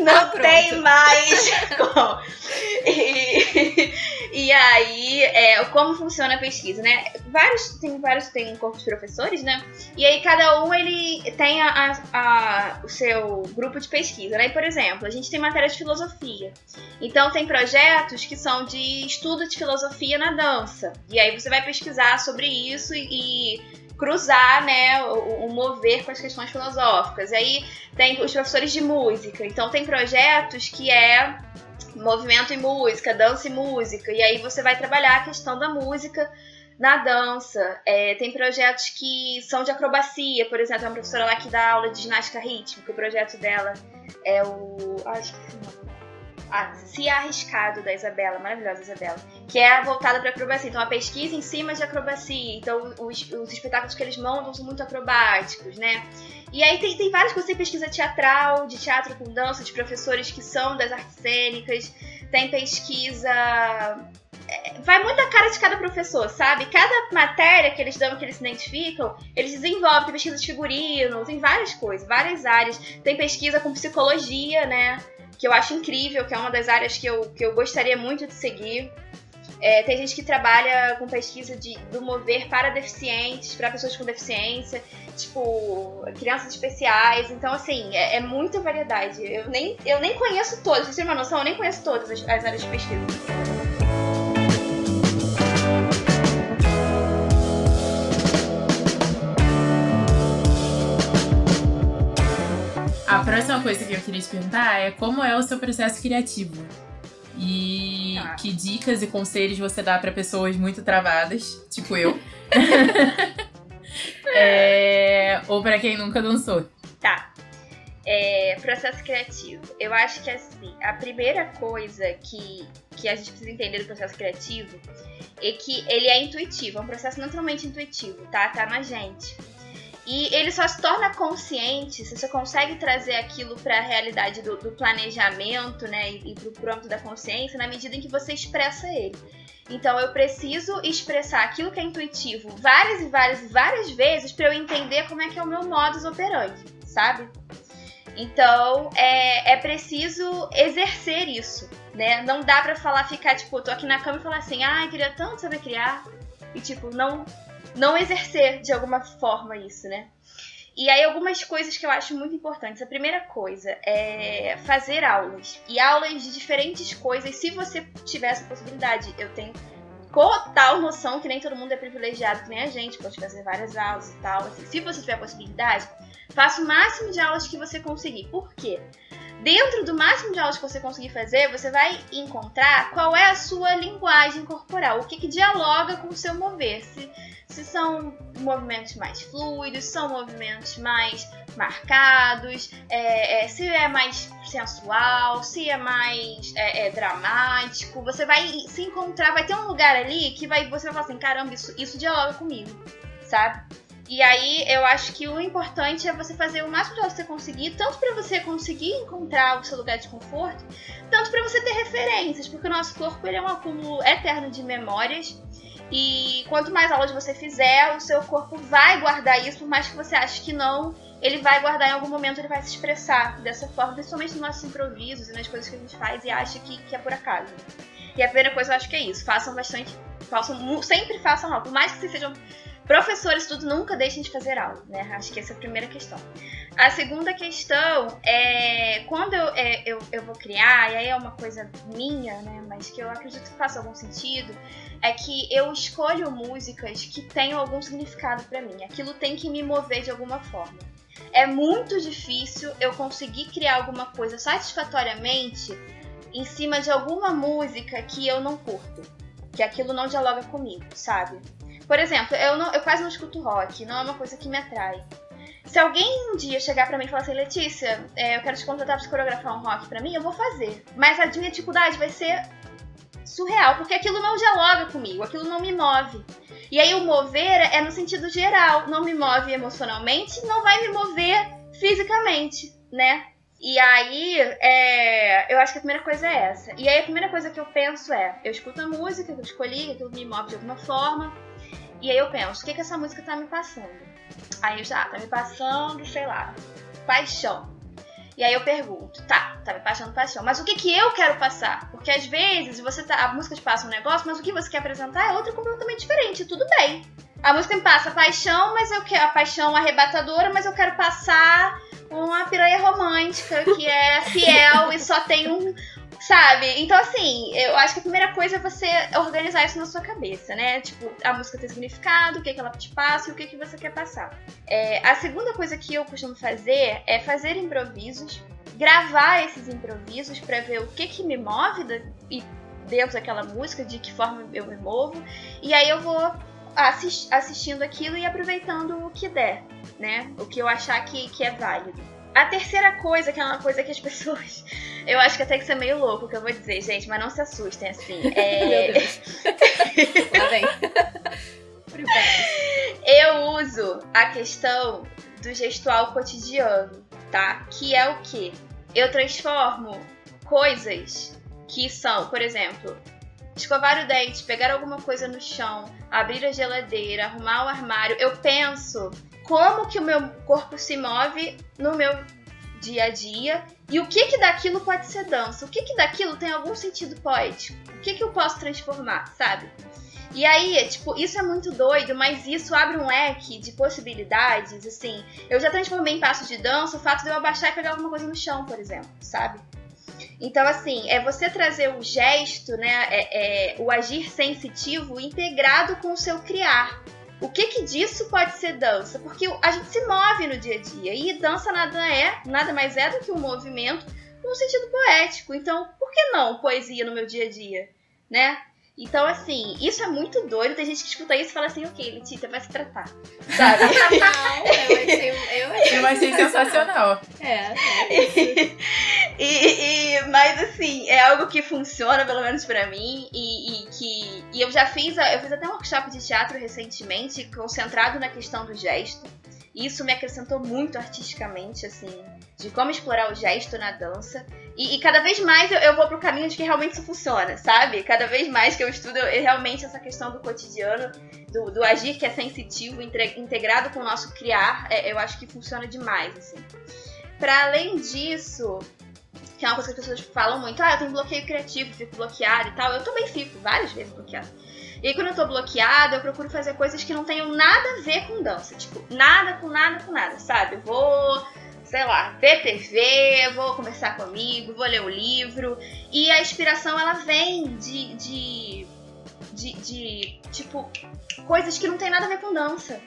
não ah, tem mais como. E, e aí, é, como funciona a pesquisa, né? Vários, tem vários, tem um corpo de professores, né? E aí cada um, ele tem a, a, a, o seu grupo de pesquisa, né? E, por exemplo, a gente tem matéria de filosofia. Então tem projetos que são de estudo de filosofia na dança. E aí você vai pesquisar sobre isso e, e cruzar, né, o, o, mover com as questões filosóficas. E aí tem os professores de música. Então tem projetos que é movimento e música, dança e música. E aí você vai trabalhar a questão da música na dança. É, tem projetos que são de acrobacia, por exemplo, uma professora lá que dá aula de ginástica rítmica. O projeto dela é o. Ah, esqueci o nome. Se Arriscado, da Isabela, maravilhosa Isabela, que é voltada para acrobacia. Então, a pesquisa em cima de acrobacia. Então, os, os espetáculos que eles montam são muito acrobáticos, né? E aí tem, tem várias coisas, tem pesquisa teatral, de teatro com dança, de professores que são das artes cênicas, tem pesquisa. É, vai muito a cara de cada professor, sabe? Cada matéria que eles dão, que eles se identificam, eles desenvolvem. Tem pesquisa de figurino, tem várias coisas, várias áreas. Tem pesquisa com psicologia, né? Que eu acho incrível, que é uma das áreas que eu, que eu gostaria muito de seguir. É, tem gente que trabalha com pesquisa de, do mover para deficientes, para pessoas com deficiência, tipo, crianças especiais. Então, assim, é, é muita variedade. Eu nem, eu nem conheço todas, vocês têm uma noção? Eu nem conheço todas as, as áreas de pesquisa. Próxima coisa que eu queria te perguntar é como é o seu processo criativo? E tá. que dicas e conselhos você dá para pessoas muito travadas, tipo eu. é, ou para quem nunca dançou. Tá. É, processo criativo. Eu acho que assim, a primeira coisa que, que a gente precisa entender do processo criativo é que ele é intuitivo, é um processo naturalmente intuitivo, tá? Tá na gente. E ele só se torna consciente se você consegue trazer aquilo para a realidade do, do, planejamento, né, e, e para o pronto da consciência, na medida em que você expressa ele. Então eu preciso expressar aquilo que é intuitivo várias e várias e várias vezes para eu entender como é que é o meu modus operandi, sabe? Então é, é preciso exercer isso, né? Não dá para falar, ficar tipo, tô aqui na cama e falar assim, ah, queria tanto saber criar e tipo não não exercer de alguma forma isso, né? e aí, algumas coisas que eu acho muito importantes. A primeira coisa é fazer aulas. E aulas de diferentes coisas, se você tiver essa possibilidade. Eu tenho total noção que nem todo mundo é privilegiado, que nem a gente, pode fazer várias aulas e tal. Assim, se você tiver a possibilidade, faça o máximo de aulas que você conseguir. Por quê? Dentro do máximo de aulas que você conseguir fazer, você vai encontrar qual é a sua linguagem corporal, o que, que dialoga com o seu mover. Se, se são movimentos mais fluidos, são movimentos mais marcados, é, é, se é mais sensual, se é mais é, é, dramático. Você vai se encontrar, vai ter um lugar ali que vai, você vai falar assim: caramba, isso, isso dialoga comigo, sabe? E aí eu acho que o importante é você fazer o máximo de você conseguir, tanto para você conseguir encontrar o seu lugar de conforto, tanto para você ter referências, porque o nosso corpo ele é um acúmulo eterno de memórias e quanto mais aulas você fizer, o seu corpo vai guardar isso, por mais que você ache que não, ele vai guardar em algum momento, ele vai se expressar dessa forma, principalmente nos nossos improvisos e nas coisas que a gente faz e acha que, que é por acaso. E a primeira coisa eu acho que é isso, façam bastante, façam, sempre façam aula, por mais que vocês sejam professores, tudo, nunca deixem de fazer aula, né? Acho que essa é a primeira questão. A segunda questão é quando eu, é, eu, eu vou criar, e aí é uma coisa minha, né? Mas que eu acredito que faça algum sentido, é que eu escolho músicas que tenham algum significado para mim. Aquilo tem que me mover de alguma forma. É muito difícil eu conseguir criar alguma coisa satisfatoriamente em cima de alguma música que eu não curto. Que aquilo não dialoga comigo, sabe? Por exemplo, eu, não, eu quase não escuto rock, não é uma coisa que me atrai. Se alguém um dia chegar para mim e falar assim, Letícia, é, eu quero te contratar pra coreografar um rock para mim, eu vou fazer. Mas a minha dificuldade vai ser surreal, porque aquilo não dialoga comigo, aquilo não me move. E aí o mover é no sentido geral, não me move emocionalmente, não vai me mover fisicamente, né? E aí, é, eu acho que a primeira coisa é essa. E aí a primeira coisa que eu penso é, eu escuto a música que eu escolhi, aquilo me move de alguma forma, e aí eu penso, o que, que essa música tá me passando? Aí eu já, tá me passando, sei lá, paixão. E aí eu pergunto, tá, tá me passando paixão, mas o que que eu quero passar? Porque às vezes você tá, a música te passa um negócio, mas o que você quer apresentar é outra completamente diferente, tudo bem. A música me passa paixão, mas eu quero a paixão arrebatadora, mas eu quero passar uma piranha romântica que é fiel e só tem um, Sabe? Então, assim, eu acho que a primeira coisa é você organizar isso na sua cabeça, né? Tipo, a música tem significado, o que, é que ela te passa e o que, é que você quer passar. É, a segunda coisa que eu costumo fazer é fazer improvisos, gravar esses improvisos para ver o que, que me move da, e dentro daquela música, de que forma eu me movo, e aí eu vou assist, assistindo aquilo e aproveitando o que der, né? O que eu achar que, que é válido. A terceira coisa, que é uma coisa que as pessoas. Eu acho que até que isso é meio louco o que eu vou dizer, gente, mas não se assustem, assim. É... Meu Deus. Lá vem. eu uso a questão do gestual cotidiano, tá? Que é o quê? Eu transformo coisas que são, por exemplo, escovar o dente, pegar alguma coisa no chão, abrir a geladeira, arrumar o armário. Eu penso como que o meu corpo se move no meu dia a dia e o que que daquilo pode ser dança, o que que daquilo tem algum sentido poético, o que que eu posso transformar, sabe? E aí, tipo, isso é muito doido, mas isso abre um leque de possibilidades, assim. Eu já transformei em passo de dança o fato de eu abaixar e pegar alguma coisa no chão, por exemplo, sabe? Então, assim, é você trazer o gesto, né, é, é, o agir sensitivo integrado com o seu criar. O que que disso pode ser dança? Porque a gente se move no dia a dia e dança nada é, nada mais é do que um movimento num sentido poético. Então, por que não poesia no meu dia a dia, né? Então, assim, isso é muito doido. Tem gente que escuta isso e fala assim, ok, Letícia, vai se tratar. Sabe? Não, eu achei, eu achei, eu achei sensacional. É, é e, e, mas assim, é algo que funciona, pelo menos pra mim, e, e, que. E eu já fiz, eu fiz até um workshop de teatro recentemente, concentrado na questão do gesto. E isso me acrescentou muito artisticamente, assim, de como explorar o gesto na dança. E, e cada vez mais eu, eu, vou pro caminho de que realmente isso funciona, sabe? Cada vez mais que eu estudo eu, realmente essa questão do cotidiano, do, do agir que é sensitivo, entre, integrado com o nosso criar, é, eu acho que funciona demais, assim. Para além disso, que é uma coisa que as pessoas falam muito, ah, eu tenho bloqueio criativo, fico bloqueada e tal. Eu também fico, várias vezes bloqueada. E aí, quando eu tô bloqueada, eu procuro fazer coisas que não tenham nada a ver com dança. Tipo, nada com nada com nada, sabe? Eu vou sei lá, ver TV, vou conversar comigo, vou ler o livro. E a inspiração ela vem de, de, de, de, tipo, coisas que não tem nada a ver com dança.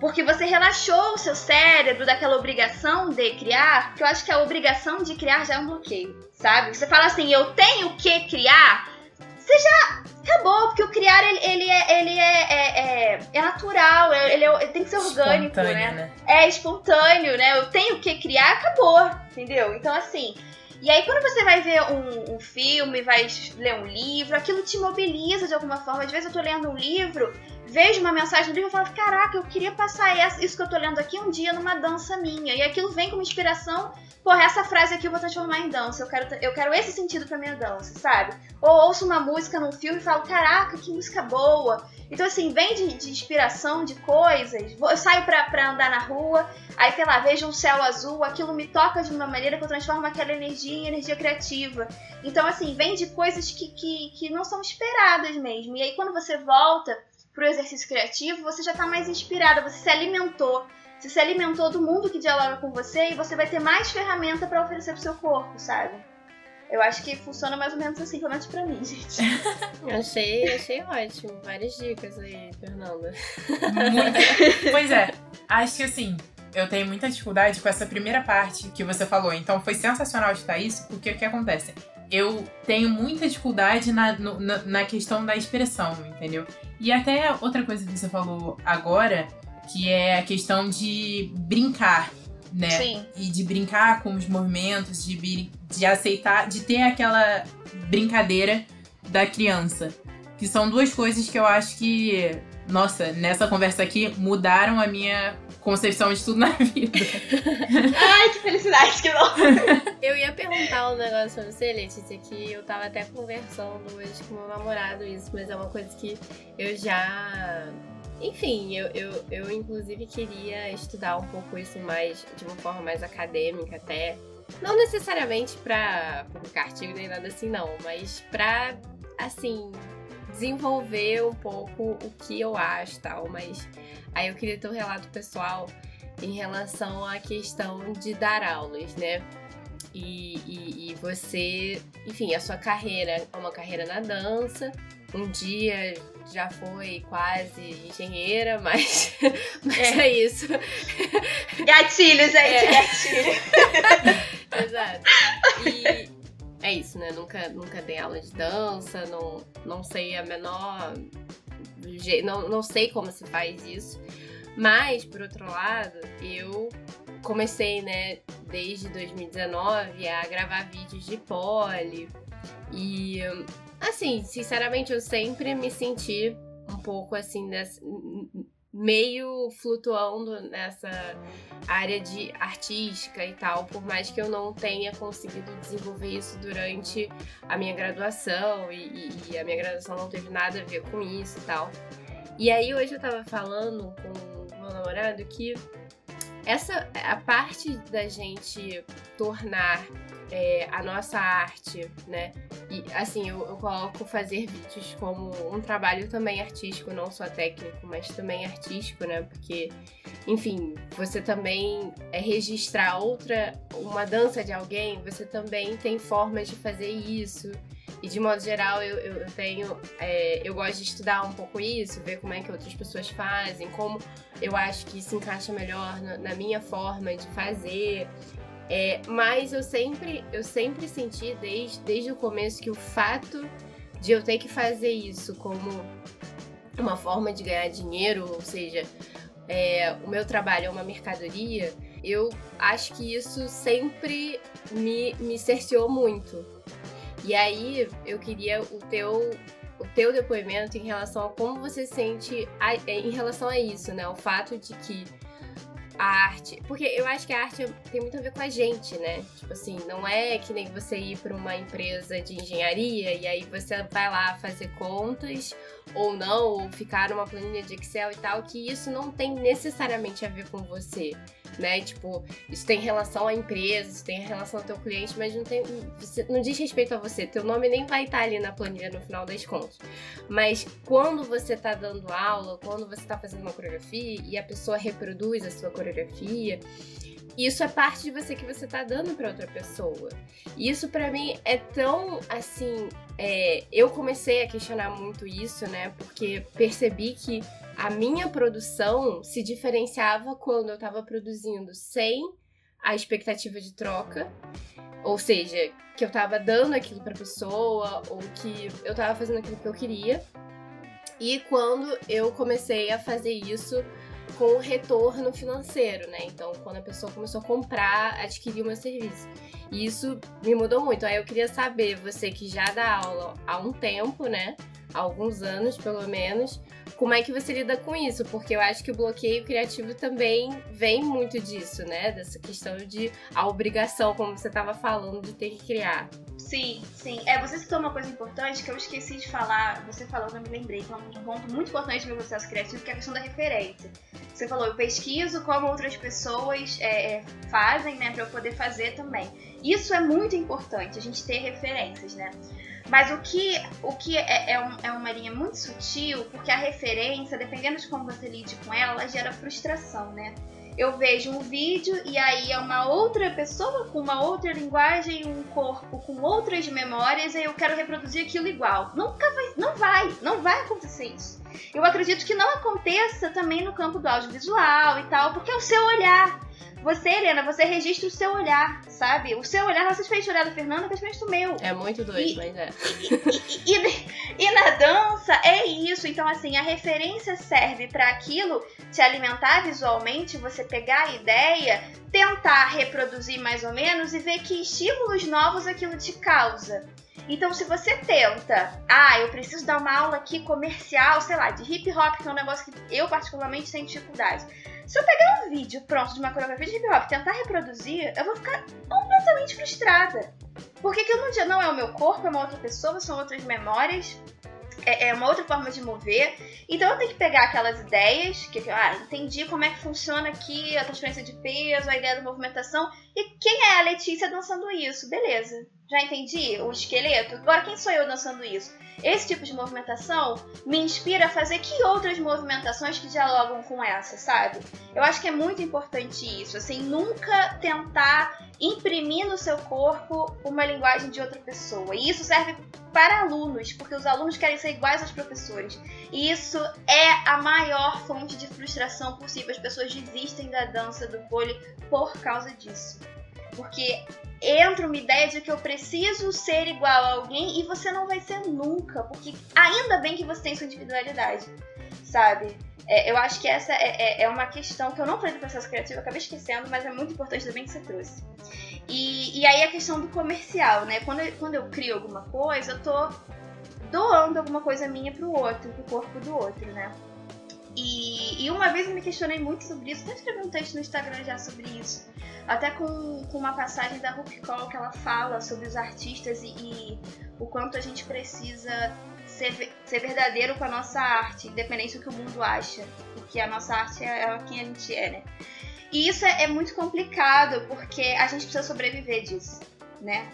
Porque você relaxou o seu cérebro daquela obrigação de criar, que eu acho que a obrigação de criar já é um bloqueio, sabe? Você fala assim, eu tenho que criar, você já acabou, porque o criar ele, ele, é, ele é, é, é, natural, é, ele, é, ele, tem que ser orgânico, né? né? É espontâneo, né? Eu tenho que criar, acabou, entendeu? Então, assim. E aí, quando você vai ver um, um filme, vai ler um livro, aquilo te mobiliza de alguma forma. Às vezes eu tô lendo um livro vejo uma mensagem do livro e falo, caraca, eu queria passar isso que eu tô lendo aqui um dia numa dança minha. E aquilo vem como inspiração, porra, essa frase aqui eu vou transformar em dança. Eu quero, eu quero esse sentido pra minha dança, sabe? Ou ouço uma música num filme e falo, caraca, que música boa. Então, assim, vem de, de inspiração, de coisas. Eu saio pra, pra andar na rua, aí, sei lá, vejo um céu azul, aquilo me toca de uma maneira que eu transformo aquela energia em energia criativa. Então, assim, vem de coisas que, que, que não são esperadas mesmo. E aí, quando você volta para o exercício criativo, você já está mais inspirada, você se alimentou. Você se alimentou do mundo que dialoga com você e você vai ter mais ferramenta para oferecer pro seu corpo, sabe? Eu acho que funciona mais ou menos assim, pelo menos pra mim, gente. achei, achei ótimo. Várias dicas aí, Fernanda. Muito. Pois é, acho que assim, eu tenho muita dificuldade com essa primeira parte que você falou. Então foi sensacional escutar isso, porque o que acontece? eu tenho muita dificuldade na, no, na, na, questão da expressão, entendeu? E até outra coisa que você falou agora, que é a questão de brincar, né? Sim. E de brincar com os movimentos, de, de aceitar, de ter aquela brincadeira da criança. Que são duas coisas que eu acho que, nossa, nessa conversa aqui mudaram a minha concepção de tudo na vida. Ai, que felicidade, que bom. Eu ia perguntar um negócio pra você, Letícia, que eu tava até conversando hoje com meu namorado isso, mas é uma coisa que eu já. Enfim, eu, eu, eu inclusive queria estudar um pouco isso mais, de uma forma mais acadêmica até. Não necessariamente pra publicar artigo nem nada assim, não, mas pra, assim, desenvolver um pouco o que eu acho tal, mas aí eu queria ter um relato pessoal em relação à questão de dar aulas, né? E, e, e, você, enfim, a sua carreira é uma carreira na dança. Um dia já foi quase engenheira, mas, mas é. é isso. Gatilhos, gente, é. gatilhos. Exato. E, é isso, né? Nunca, nunca dei aula de dança, não, não sei a menor. Não, não sei como se faz isso. Mas, por outro lado, eu comecei, né, desde 2019 a gravar vídeos de pole. E, assim, sinceramente, eu sempre me senti um pouco assim, meio flutuando nessa área de artística e tal, por mais que eu não tenha conseguido desenvolver isso durante a minha graduação e, e, e a minha graduação não teve nada a ver com isso e tal. E aí hoje eu tava falando com meu namorado que essa a parte da gente tornar é, a nossa arte, né? E assim, eu, eu, coloco fazer vídeos como um trabalho também artístico, não só técnico, mas também artístico, né? Porque, enfim, você também é registrar outra, uma dança de alguém, você também tem formas de fazer isso. E de modo geral, eu, eu, tenho. É, eu gosto de estudar um pouco isso, ver como é que outras pessoas fazem, como eu acho que se encaixa melhor na, na minha forma de fazer. É, mas eu sempre, eu sempre senti desde, desde o começo que o fato de eu ter que fazer isso como uma forma de ganhar dinheiro, ou seja, é, o meu trabalho é uma mercadoria, eu acho que isso sempre me, me cerceou muito. E aí eu queria o teu, o teu depoimento em relação a como você se sente a, em relação a isso, né? O fato de que a arte. Porque eu acho que a arte tem muito a ver com a gente, né? Tipo assim, não é que nem você ir para uma empresa de engenharia e aí você vai lá fazer contas ou não, ou ficar numa planilha de Excel e tal, que isso não tem necessariamente a ver com você. né? Tipo, isso tem relação à empresa, isso tem relação ao teu cliente, mas não tem, não diz respeito a você. Teu nome nem vai estar ali na planilha no final das contas. Mas quando você tá dando aula, quando você tá fazendo uma coreografia e a pessoa reproduz a sua coreografia, isso é parte de você que você tá dando para outra pessoa. E isso para mim é tão assim. É, eu comecei a questionar muito isso, né? Porque percebi que a minha produção se diferenciava quando eu tava produzindo sem a expectativa de troca. Ou seja, que eu tava dando aquilo pra pessoa, ou que eu tava fazendo aquilo que eu queria. E quando eu comecei a fazer isso com retorno financeiro, né? Então, quando a pessoa começou a comprar, adquirir o meu serviço. E isso me mudou muito. Aí eu queria saber, você que já dá aula há um tempo, né? Há alguns anos, pelo menos, como é que você lida com isso? Porque eu acho que o bloqueio criativo também vem muito disso, né? Dessa questão de a obrigação, como você estava falando, de ter que criar. Sim, sim. É, você citou uma coisa importante que eu esqueci de falar. Você falou, eu me lembrei, que é um ponto muito importante no meu processo criativo, que é a questão da referência. Você falou, eu pesquiso como outras pessoas é, é fazem, né, para eu poder fazer também. Isso é muito importante, a gente ter referências, né? Mas o que, o que é, é, um, é, uma linha muito sutil, porque a referência, dependendo de como você lide com ela, ela gera frustração, né? Eu vejo um vídeo e aí é uma outra pessoa com uma outra linguagem, um corpo com outras memórias, e eu quero reproduzir aquilo igual. Nunca vai, não vai, não vai acontecer isso. Eu acredito que não aconteça também no campo do audiovisual e tal, porque é o seu olhar. Você, Helena, você registra o seu olhar, sabe? O seu olhar, você fez o olhar do Fernando, é diferente do meu. É muito doido, e, mas é. E, e, e, na dança é isso. Então, assim, a referência serve para aquilo te alimentar visualmente, você pegar a ideia, tentar reproduzir mais ou menos e ver que estímulos novos aquilo te causa. Então, se você tenta, ah, eu preciso dar uma aula aqui comercial, sei lá, de hip hop, que é um negócio que eu particularmente tenho dificuldade. Se eu pegar um vídeo pronto de uma coreografia de hip hop e tentar reproduzir, eu vou ficar completamente frustrada. Porque aquilo não, não é o meu corpo, é uma outra pessoa, são outras memórias, é, é uma outra forma de mover. Então eu tenho que pegar aquelas ideias, que ah, entendi como é que funciona aqui a transferência de peso, a ideia da movimentação, e quem é a Letícia dançando isso? Beleza. Já entendi o esqueleto? Agora quem sou eu dançando isso? Esse tipo de movimentação me inspira a fazer que outras movimentações que dialogam com essa, sabe? Eu acho que é muito importante isso, assim, nunca tentar imprimir no seu corpo uma linguagem de outra pessoa. E isso serve para alunos, porque os alunos querem ser iguais aos professores. E isso é a maior fonte de frustração possível. As pessoas desistem da dança do pole por causa disso. Porque entra uma ideia de que eu preciso ser igual a alguém e você não vai ser nunca, porque ainda bem que você tem sua individualidade, sabe? É, eu acho que essa é, é, é, uma questão que eu não falei do processo criativo, acabei esquecendo, mas é muito importante também que você trouxe. E, e aí a questão do comercial, né? Quando quando eu crio alguma coisa, eu tô doando alguma coisa minha pro outro, pro corpo do outro, né? E, e, uma vez eu me questionei muito sobre isso, até escrevi um texto no Instagram já sobre isso. Até com, com uma passagem da Rupi Call que ela fala sobre os artistas e, e o quanto a gente precisa ser, ser verdadeiro com a nossa arte, independente do que o mundo acha. Porque a nossa arte é, é quem a gente é, né? E isso é, é muito complicado, porque a gente precisa sobreviver disso, né?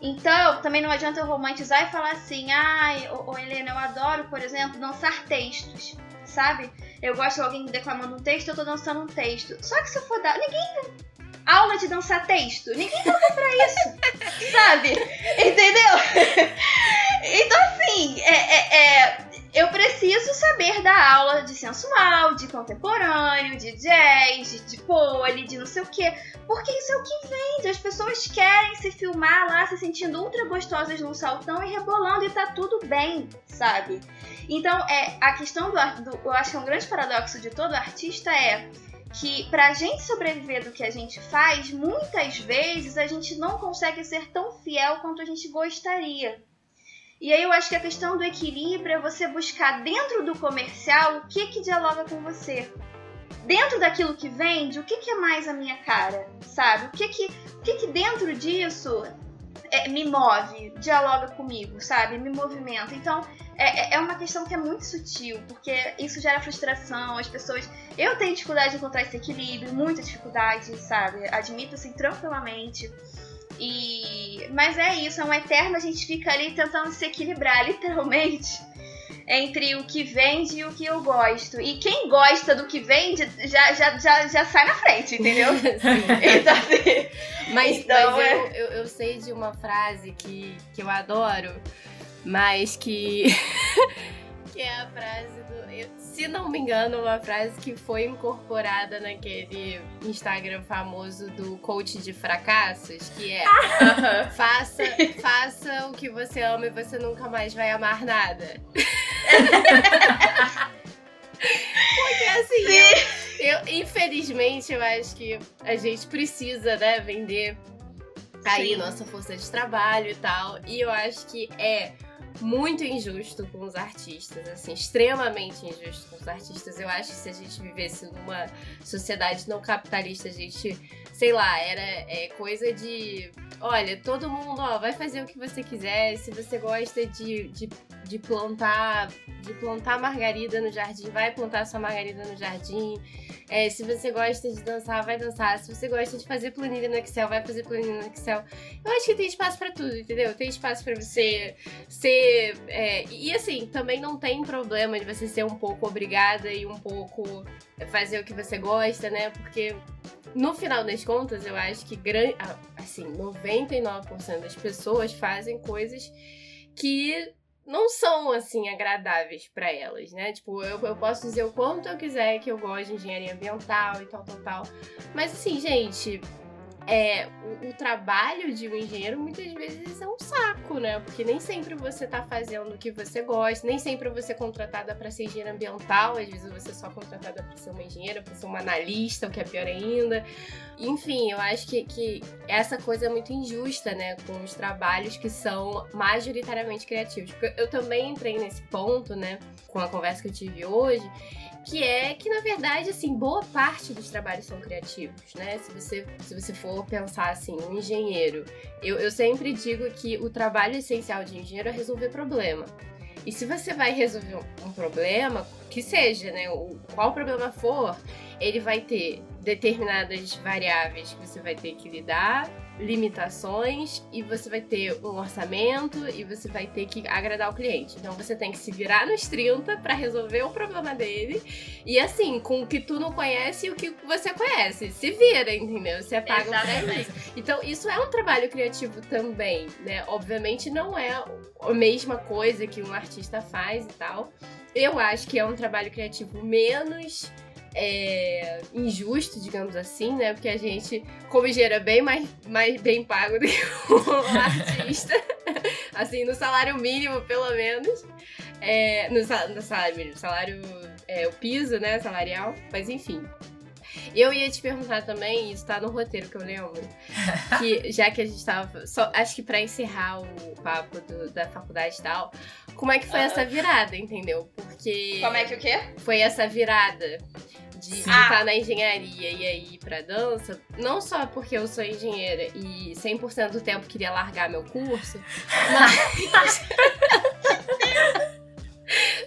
Então, também não adianta eu romantizar e falar assim, ai, ô Helena, eu adoro, por exemplo, dançar textos sabe? Eu gosto de alguém declamando um texto, eu tô dançando um texto. Só que se eu for dar. Ninguém. Aula de dançar texto. Ninguém paga pra isso. sabe? Entendeu? então, assim, é, é, é, eu preciso saber da aula de sensual, de contemporâneo, de jazz, de, de pole, de não sei o quê. Porque isso é o que vende. As pessoas querem se filmar lá, se sentindo ultra gostosas num saltão e rebolando, e tá tudo bem, sabe? Então, é, a questão do, do. Eu acho que é um grande paradoxo de todo artista é que pra gente sobreviver do que a gente faz, muitas vezes a gente não consegue ser tão fiel quanto a gente gostaria. E aí eu acho que a questão do equilíbrio é você buscar dentro do comercial o que que dialoga com você. Dentro daquilo que vende, o que que é mais a minha cara, sabe? O que que, o que, que dentro disso é, me move, dialoga comigo, sabe? Me movimenta. Então, é, é, é uma questão que é muito sutil, porque isso gera frustração, as pessoas. Eu tenho dificuldade de encontrar esse equilíbrio, muita dificuldade, sabe? Admito assim tranquilamente. E mas é isso, é um eterno a gente fica ali tentando se equilibrar, literalmente, entre o que vende e o que eu gosto. E quem gosta do que vende já, já, já, já sai na frente, entendeu? então, assim, mas, então, mas é... eu, eu, eu sei de uma frase que, que eu adoro, mas que. que é a frase se não me engano, uma frase que foi incorporada naquele Instagram famoso do coach de fracassos, que é faça, faça o que você ama e você nunca mais vai amar nada. Porque assim, eu, eu, infelizmente eu acho que a gente precisa, né, vender aí Sim. nossa força de trabalho e tal. E eu acho que é muito injusto com os artistas, assim, extremamente injusto com os artistas. Eu acho que se a gente vivesse numa sociedade não capitalista, a gente, sei lá, era é, coisa de. Olha, todo mundo, ó, vai fazer o que você quiser. Se você gosta de, de, de plantar, de plantar margarida no jardim, vai plantar sua margarida no jardim. É, se você gosta de dançar, vai dançar. Se você gosta de fazer planilha no Excel, vai fazer planilha no Excel. Eu acho que tem espaço para tudo, entendeu? Tem espaço para você ser. É, e assim, também não tem problema de você ser um pouco obrigada e um pouco fazer o que você gosta, né? Porque no final das contas, eu acho que grande, assim, 99% das pessoas fazem coisas que não são assim agradáveis para elas, né? Tipo, eu, eu posso dizer o quanto eu quiser que eu gosto de engenharia ambiental e tal, tal, tal. Mas assim, gente, é, o, o, trabalho de um engenheiro muitas vezes é um saco, né? Porque nem sempre você tá fazendo o que você gosta, nem sempre você é contratada para ser engenheira ambiental, às vezes você é só contratada para ser uma engenheira, para ser uma analista, o que é pior ainda. Enfim, eu acho que, que essa coisa é muito injusta, né? Com os trabalhos que são majoritariamente criativos. Porque eu também entrei nesse ponto, né? Com a conversa que eu tive hoje que é que na verdade assim boa parte dos trabalhos são criativos, né? Se você se você for pensar assim, um engenheiro, eu, eu sempre digo que o trabalho essencial de engenheiro é resolver problema. E se você vai resolver um, problema, que seja, né, o, qual problema for, ele vai ter determinadas variáveis que você vai ter que lidar limitações e você vai ter um orçamento e você vai ter que agradar o cliente. Então você tem que se virar nos 30 para resolver o problema dele. E assim, com o que tu não conhece e o que você conhece. Se vira, entendeu? Você pago pra isso. Então isso é um trabalho criativo também, né? Obviamente não é a mesma coisa que um artista faz e tal. Eu acho que é um trabalho criativo menos é, injusto, digamos assim, né? Porque a gente, como engenheiro, é bem mais, mais bem pago do que um artista. assim, no salário mínimo, pelo menos. É, no, no, salário mínimo, salário, é, o piso, né, salarial. Mas enfim, eu ia te perguntar também, isso tá no roteiro que eu lembro, que já que a gente tava. Só, acho que para encerrar o papo do, da faculdade e tal, como é que foi essa virada, entendeu? Porque. Como é que o quê? Foi essa virada de estar na engenharia e aí pra dança, não só porque eu sou engenheira e 100% do tempo queria largar meu curso, mas.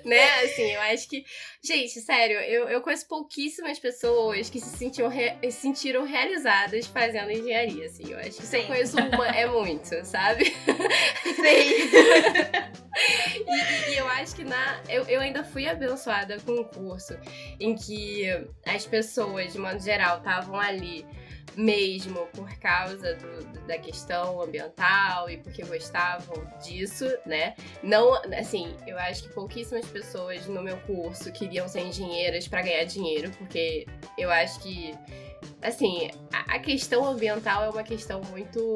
né? Assim, eu acho que. Gente, sério, eu, eu conheço pouquíssimas pessoas que se, sentiam re... se sentiram realizadas fazendo engenharia, assim. Eu acho que se eu conheço uma, é muito, sabe? Sim. e, e, eu acho que na. Eu, eu ainda fui abençoada com um curso em que as pessoas, de modo geral, estavam ali mesmo por causa do, da questão ambiental e porque gostavam disso, né? Não, assim, eu acho que pouquíssimas pessoas no meu curso queriam ser engenheiras para ganhar dinheiro, porque eu acho que assim, a, questão ambiental é uma questão muito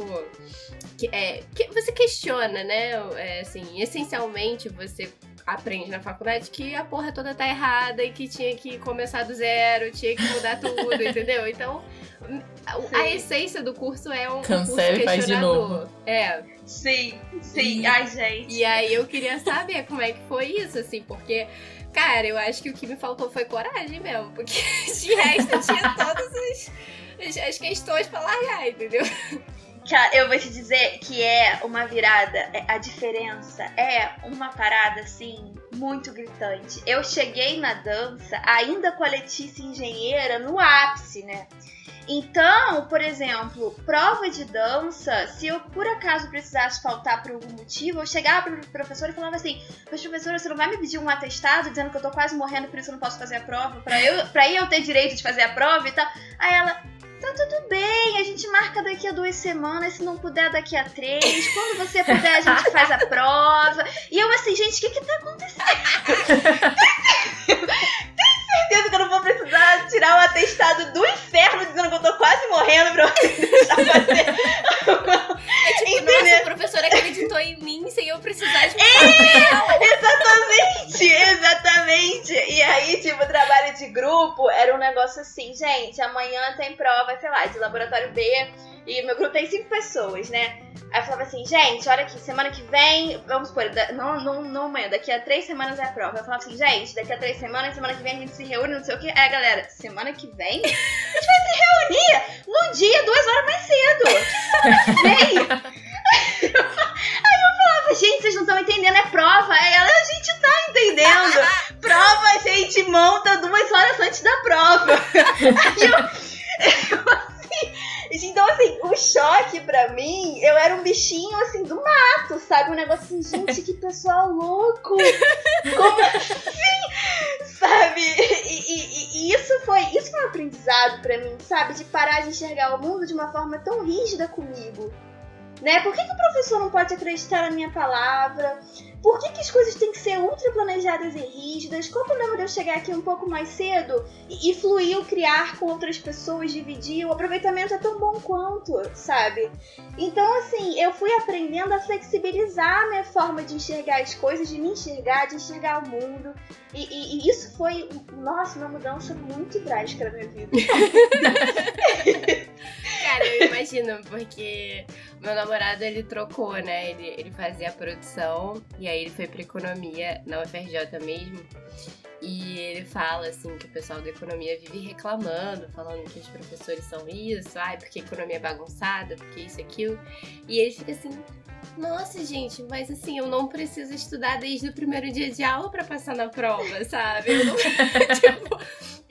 que é que você questiona, né? É, assim, essencialmente você aprende na faculdade que a porra toda tá errada e que tinha que começar do zero, tinha que mudar tudo, entendeu? Então, Sim. a essência do curso é um Cancela curso e faz de novo. É. Sim, sim. E, Ai, gente. E aí eu queria saber como é que foi isso, assim, porque Cara, eu acho que o que me faltou foi coragem mesmo, porque de resto eu tinha todas as, as, as questões pra largar, entendeu? Eu vou te dizer que é uma virada, é, a diferença é uma parada assim muito gritante. Eu cheguei na dança ainda com a Letícia engenheira no ápice, né? Então, por exemplo, prova de dança, se eu por acaso precisasse faltar por algum motivo, eu chegava pro professor e falava assim: Mas professora, você não vai me pedir um atestado dizendo que eu tô quase morrendo, por isso eu não posso fazer a prova? Pra, eu, pra eu ter direito de fazer a prova e tal. Aí ela, Tá tudo bem, a gente marca daqui a duas semanas, se não puder daqui a três. Quando você puder, a gente faz a prova. E eu assim, gente, o que que tá acontecendo? Certeza que eu não vou precisar tirar o um atestado do inferno dizendo que eu tô quase morrendo pra você deixar fazer. É tipo, Entendeu? nossa, a professora acreditou em mim sem eu precisar de papel. Exatamente, exatamente. E aí, tipo, o trabalho de grupo era um negócio assim, gente, amanhã tem prova, sei lá, de laboratório B e meu grupo tem cinco pessoas, né? Aí eu falava assim, gente, olha aqui, semana que vem, vamos supor, não, não, não amanhã, daqui a três semanas é a prova. Eu falava assim, gente, daqui a três semanas, semana que vem a gente se reúne, não sei o que. Aí, galera, semana que vem? A gente vai se reunir no dia, duas horas mais cedo. Vem? Aí eu falava, gente, vocês não estão entendendo, é prova. Aí ela, a gente tá entendendo. Prova a gente monta duas horas antes da prova. Aí eu, eu assim, então, assim, o choque pra mim, eu era um bichinho, assim, do mato, sabe? Um negócio assim, gente, que pessoal louco! Como assim? Sabe? E, e, e, isso foi isso foi um aprendizado pra mim, sabe? De parar de enxergar o mundo de uma forma tão rígida comigo. Né? Por que, que o professor não pode acreditar na minha palavra? Por que, que as coisas têm que ser ultra planejadas e rígidas? Qual o problema de eu chegar aqui um pouco mais cedo e, e fluir o criar com outras pessoas, dividir? O aproveitamento é tão bom quanto, sabe? Então, assim, eu fui aprendendo a flexibilizar a minha forma de enxergar as coisas, de me enxergar, de enxergar o mundo. E, e, e isso foi, nossa, uma mudança muito drástica na minha vida. Cara, eu imagino, porque meu namorado ele trocou, né? Ele, ele fazia a produção e aí ele foi pra economia na UFRJ mesmo. E ele fala assim que o pessoal da economia vive reclamando, falando que os professores são isso, ai, porque a economia é bagunçada, porque isso e aquilo. E ele fica assim, nossa, gente, mas assim, eu não preciso estudar desde o primeiro dia de aula para passar na prova, sabe? Eu não... tipo,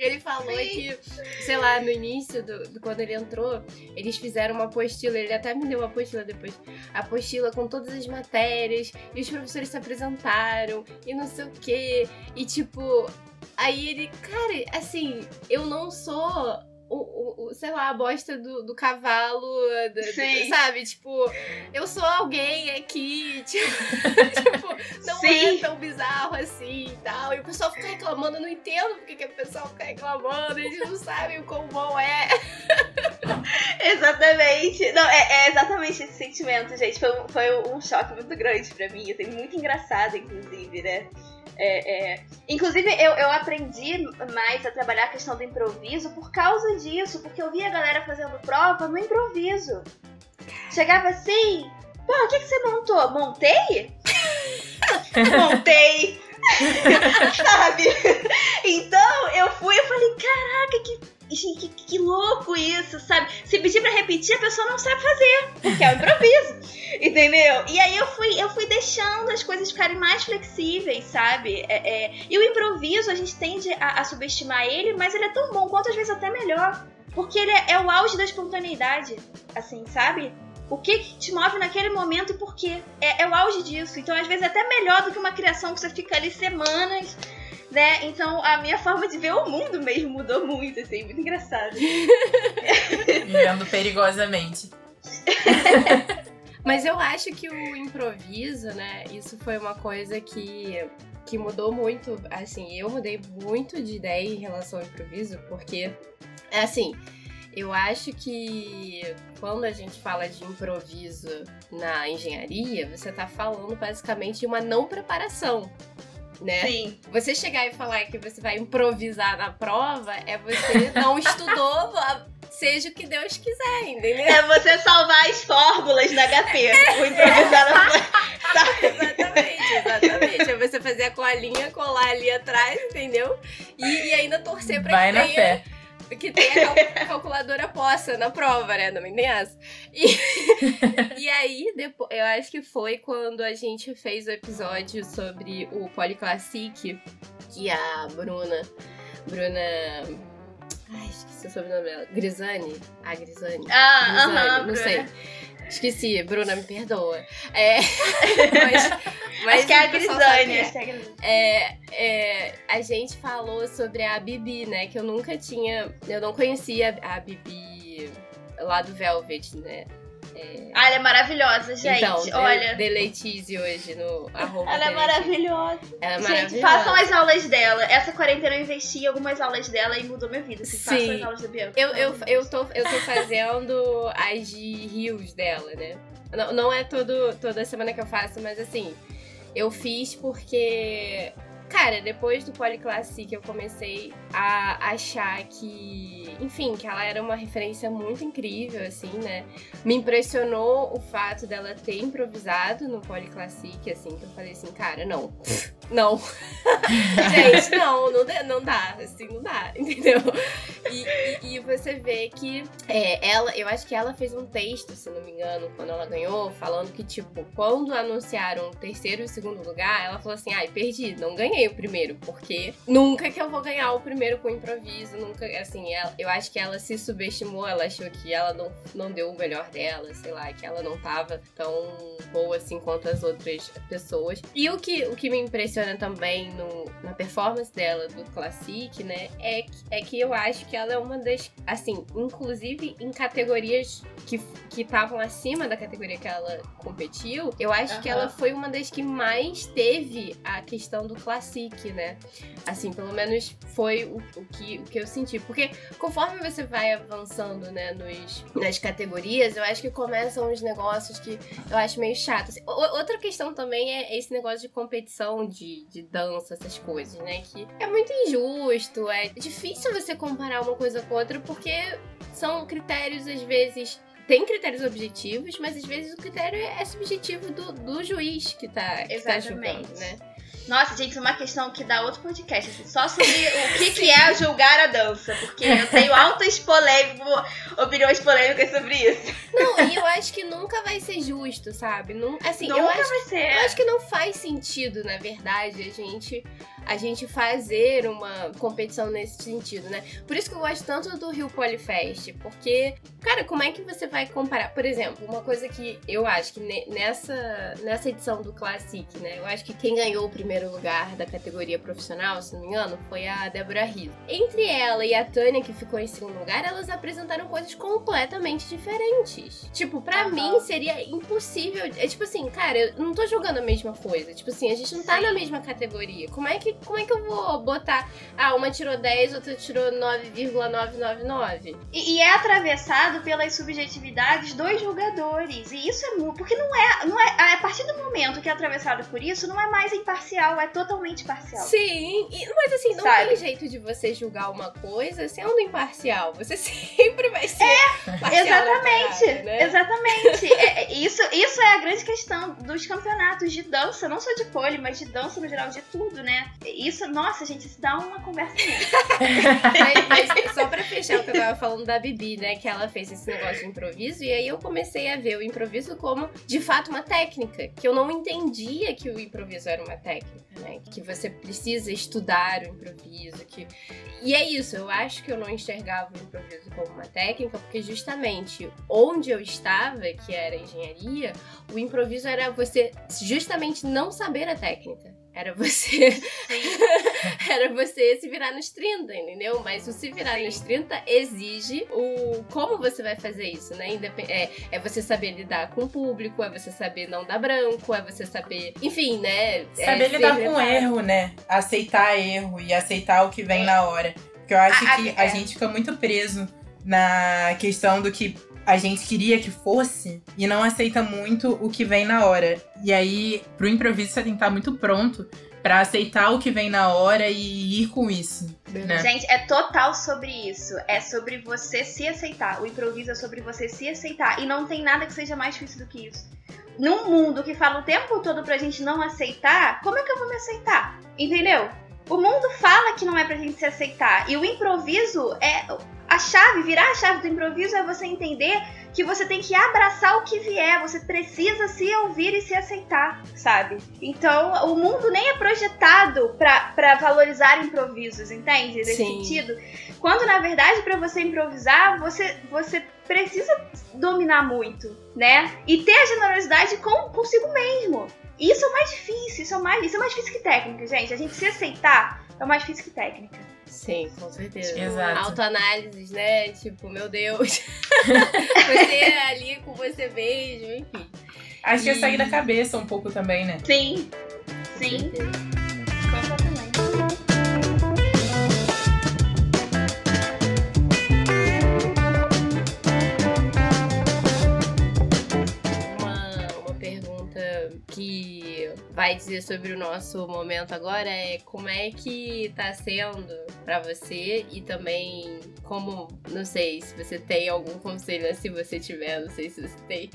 ele falou Sim. que, sei lá, no início, do, do, quando ele entrou, eles fizeram uma apostila, ele até me deu uma apostila depois. A apostila com todas as matérias, e os professores se apresentaram, e não sei o quê. E tipo, aí ele, cara, assim, eu não sou o, o, sei lá, a bosta do, do cavalo, do, sabe? Tipo, eu sou alguém aqui, tipo, tipo não Sim. é tão bizarro assim e tal. E o pessoal fica reclamando, eu não entendo porque que o pessoal fica reclamando, eles não sabem o quão bom é. exatamente. Não, é, é, exatamente esse sentimento, gente. Foi, foi um choque muito grande pra mim. Assim, muito engraçado, inclusive, né? É, é... Inclusive, eu, eu aprendi mais a trabalhar a questão do improviso por causa disso, porque eu via a galera fazendo prova no improviso. Chegava assim, pô, o que, que você montou? Montei? Montei! Sabe? Então eu fui e falei, caraca, que Gente, que, que, louco isso, sabe? Se pedir pra repetir, a pessoa não sabe fazer, porque é o improviso, entendeu? E aí eu fui, eu fui deixando as coisas ficarem mais flexíveis, sabe? É, é... E o improviso, a gente tende a, a, subestimar ele, mas ele é tão bom quanto às vezes até melhor. Porque ele é, é o auge da espontaneidade, assim, sabe? O que, que te move naquele momento e por quê? É, é o auge disso. Então, às vezes, é até melhor do que uma criação que você fica ali semanas né? Então a minha forma de ver o mundo mesmo mudou muito, assim, muito engraçado. Vivendo perigosamente. Mas eu acho que o improviso, né? Isso foi uma coisa que, que mudou muito. Assim, eu mudei muito de ideia em relação ao improviso, porque, assim, eu acho que quando a gente fala de improviso na engenharia, você tá falando basicamente de uma não preparação né? Sim. Você chegar e falar que você vai improvisar na prova é você não estudou, seja o que Deus quiser, entendeu? É você salvar as fórmulas na HP. O improvisar na Exatamente, exatamente. É você fazer a colinha, colar ali atrás, entendeu? E, e ainda torcer pra vai que na tenha... fé que tem a calculadora poça na prova, né? Não me tem essa. E, e aí, depois, eu acho que foi quando a gente fez o episódio sobre o Polyclassic, que a Bruna. Bruna. Ai, esqueci o sobrenome dela. Grisani? Ah, Grisani. Ah, aham, não Bruna. sei. Esqueci, Bruna, me perdoa. É, mas, mas Acho que é a Grisane. é. Grisane. É, é, a gente falou sobre a Bibi, né? Que eu nunca tinha. Eu não conhecia a Bibi lá do Velvet, né? É, Ah, ela é maravilhosa, gente. então, Olha. Deleitize hoje no arroba. Ela é maravilhosa. Ela é Gente, maravilhosa. façam as aulas dela. Essa quarentena eu investi em algumas aulas dela e mudou minha vida. Assim, Sim. façam as aulas da Bianca. Eu, eu, eu, tô, eu tô fazendo as de rios dela, né? Não, não é todo, toda semana que eu faço, mas assim, eu fiz porque. Cara, depois do Polyclassic eu comecei a achar que, enfim, que ela era uma referência muito incrível, assim, né? Me impressionou o fato dela ter improvisado no Polyclassic, assim, que eu falei assim, cara, não. Não. Gente, não, não, dá- não dá, assim, não dá, entendeu? E, e- e você vê que é, ela, eu acho que ela fez um texto, se não me engano, quando ela ganhou, falando que, tipo, quando anunciaram o terceiro e o segundo lugar, ela falou assim: ai, perdi, não ganhei o primeiro, porque nunca que eu vou ganhar o primeiro com improviso, nunca, assim, ela- eu acho que ela se subestimou, ela achou que ela não, não deu o melhor dela, sei lá, que ela não tava tão boa assim quanto as outras pessoas. E o que, o que me impressiona também no, na performance dela do Classic, né, é, que- é que eu acho que ela é uma das, assim, inclusive em categorias que que estavam acima da categoria que ela competiu, eu acho que Aham. ela foi uma das que mais teve a questão do Classic, né? Assim, pelo menos foi o, o que, o que eu senti. Porque conforme você vai avançando, né, nos, nas categorias, eu acho que começam uns negócios que eu acho meio chato. Assim, outra questão também é esse negócio de competição de, de dança, essas coisas, né? Que é muito injusto, é difícil você comparar uma coisa com outra porque são critérios, às vezes. Tem critérios objetivos, mas às vezes o critério é subjetivo do, do juiz que tá, que tá julgando, né? Nossa, gente, é uma questão que dá outro podcast, assim, só sobre o que, que é julgar a dança. Porque eu tenho altas polêmicas, opiniões polêmicas sobre isso. Não, e eu acho que nunca vai ser justo, sabe? Não, assim, eu Nunca acho vai ser. Eu acho que não faz sentido, na verdade, a gente a gente fazer uma competição nesse sentido, né? Por isso que eu gosto tanto do Rio Polyfest, porque, cara, como é que você vai comparar? Por exemplo, uma coisa que eu acho que ne- nessa, nessa edição do Classic, né? Eu acho que quem ganhou o primeiro lugar da categoria profissional, se não me engano, foi a Débora Rizzo. Entre ela e a Tânia, que ficou em segundo lugar, elas apresentaram coisas completamente diferentes. Tipo, pra Aham. mim seria impossível. É tipo assim, cara, eu não tô jogando a mesma coisa. Tipo assim, a gente não tá na mesma categoria. Como é que, como é que eu vou botar. Ah, uma tirou 10, outra tirou 9,999? E, e é atravessado pelas subjetividades dos jogadores. E isso é muito. Porque não é, não é. A partir do momento que é atravessado por isso, não é mais imparcial, é totalmente parcial. Sim, e- mas assim, não Sabe? tem jeito de você julgar uma coisa sendo imparcial. Você sempre vai ser na Exatamente, parada, né? exatamente. É, é, isso, isso é a grande questão dos campeonatos de dança, não só de pole, mas de dança no geral, de tudo, né? Isso, nossa, gente, isso dá uma conversa. Mas, mas só pra fechar o que eu tava falando da Bibi, né? Que ela fez esse negócio de improviso. E aí eu comecei a ver o improviso como, de fato, uma técnica. Que eu não entendia que o improviso era uma técnica, né? Que você precisa estudar o improviso. Que... E é isso, eu acho que eu não enxergava o improviso como uma técnica, porque justamente onde eu estava, que era engenharia, o improviso era você justamente não saber a técnica. Era você era você se virar nos 30, entendeu? Mas o se virar Sim. nos 30 exige o como você vai fazer isso, né? É, é você saber lidar com o público, é você saber não dar branco, é você saber, enfim, né? é Saber ser lidar com levado. erro, né? Aceitar erro e aceitar o que vem na hora. Porque eu acho A- a- que a é. gente fica muito preso na questão do que a gente queria que fosse e não aceita muito o que vem na hora. E aí, pro improviso, você tem que estar muito pronto pra aceitar o que vem na hora e ir com isso. Né? Gente, é total sobre isso. É sobre você se aceitar. O improviso é sobre você se aceitar. E não tem nada que seja mais difícil do que isso. Num mundo que fala o tempo todo pra gente não aceitar, como é que eu vou me aceitar? Entendeu? O mundo fala que não é pra gente se aceitar. E o improviso é chave, virar a chave do improviso é você entender que você tem que abraçar o que vier, você precisa se ouvir e se aceitar, sabe? Então, o mundo nem é projetado para valorizar improvisos, entende? Nesse Sim. sentido. Quando, na verdade, para você improvisar, você, você precisa dominar muito, né? E ter a generosidade com consigo mesmo. Isso é mais difícil, isso é, mais, isso é mais difícil que técnica, gente. A gente se aceitar é mais difícil que técnica. Sim, com certeza. Exato. Autoanálises, né? Tipo, meu Deus. você é ali com você mesmo, enfim. Acho e... que é sair da cabeça um pouco também, né? Sim. Sim. Completamente. que vai dizer sobre o nosso momento agora é como é que tá sendo para você e também como, não sei se você tem algum conselho, né? se você tiver, não sei se você tem,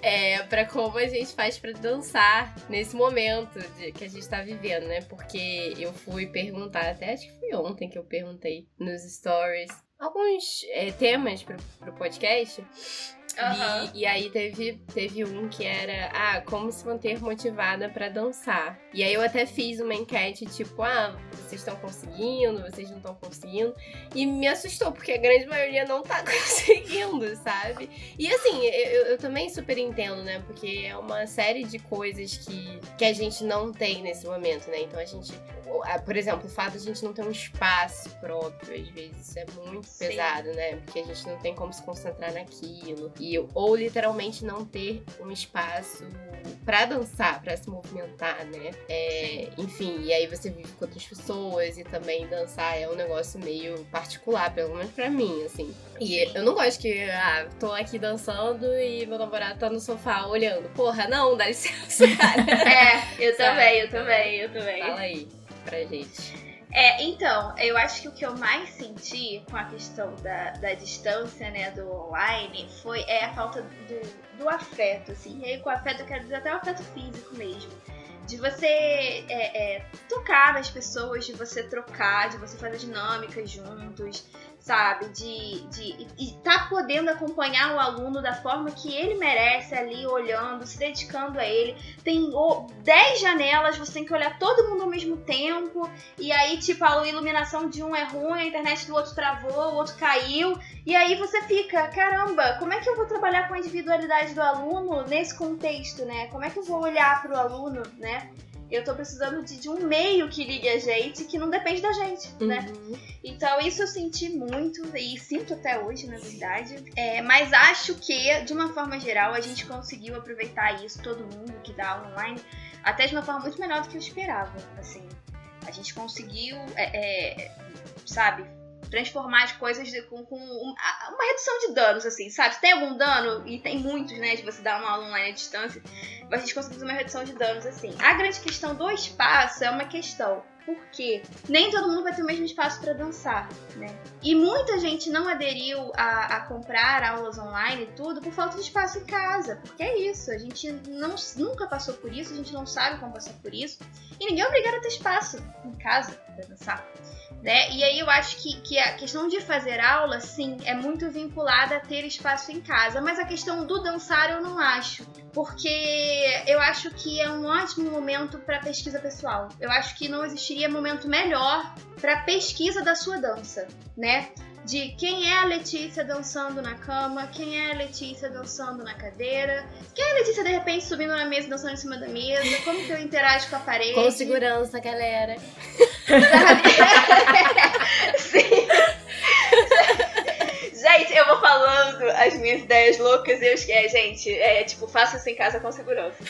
é, para como a gente faz para dançar nesse momento de, que a gente tá vivendo, né? Porque eu fui perguntar, até acho que foi ontem que eu perguntei nos stories alguns é, temas pro, pro podcast. Uhum. E, e, aí teve, teve um que era, ah, como se manter motivada para dançar. E aí eu até fiz uma enquete, tipo, ah, vocês estão conseguindo, vocês não estão conseguindo. E me assustou, porque a grande maioria não tá conseguindo, sabe? E assim, eu, eu também super entendo, né? Porque é uma série de coisas que, que a gente não tem nesse momento, né? Então a gente, por exemplo, o fato de a gente não ter um espaço próprio, às vezes, isso é muito Sim. pesado, né? Porque a gente não tem como se concentrar naquilo ou literalmente não ter um espaço para dançar, para se movimentar, né? É, enfim, e aí você vive com outras pessoas e também dançar é um negócio meio particular, pelo menos para mim, assim. E eu não gosto que, ah, tô aqui dançando e meu namorado tá no sofá olhando. Porra, não, dá licença, cara. é, eu também, eu também, eu também. Fala aí pra gente. É, então, eu acho que o que eu mais senti com a questão da, da distância, né, do online, foi é a falta do, do afeto, assim. E aí com afeto eu quero dizer até o afeto físico mesmo. De você é, é, tocar nas pessoas, de você trocar, de você fazer dinâmicas juntos, sabe? De de estar tá podendo acompanhar o aluno da forma que ele merece ali, olhando, se dedicando a ele. Tem 10 janelas, você tem que olhar todo mundo ao mesmo tempo, e aí, tipo, a iluminação de um é ruim, a internet do outro travou, o outro caiu, e aí você fica, caramba, como é que eu vou trabalhar com a individualidade do aluno nesse contexto, né? Como é que eu vou olhar para o aluno, né? Eu tô precisando de, de, um meio que ligue a gente que não depende da gente, né? uhum. né? Então isso eu senti muito e sinto até hoje, na verdade. É, mas acho que, de uma forma geral, a gente conseguiu aproveitar isso, todo mundo que dá online, até de uma forma muito melhor do que eu esperava. Assim, a gente conseguiu, é, é, sabe, transformar as coisas com, com uma redução de danos, assim, sabe? Se tem algum dano, e tem muitos, né, de você dar uma aula online à distância, a gente fazer uma redução de danos, assim. A grande questão do espaço é uma questão porque nem todo mundo vai ter o mesmo espaço para dançar, né? E muita gente não aderiu a, a, comprar aulas online e tudo por falta de espaço em casa, porque é isso, a gente não, nunca passou por isso, a gente não sabe como passar por isso, e ninguém é obrigado a ter espaço em casa para dançar né? E aí eu acho que, que a questão de fazer aula, sim, é muito vinculada a ter espaço em casa, mas a questão do dançar eu não acho, porque eu acho que é um ótimo momento para pesquisa pessoal. Eu acho que não existiria momento melhor para pesquisa da sua dança, né? De quem é a Letícia dançando na cama, quem é a Letícia dançando na cadeira, quem é a Letícia de repente subindo na mesa dançando em cima da mesa, como que eu interajo com a parede. Com segurança, galera. Sim. Gente, eu vou falando as minhas ideias loucas e eu é, gente, é tipo, faça isso em casa com segurança.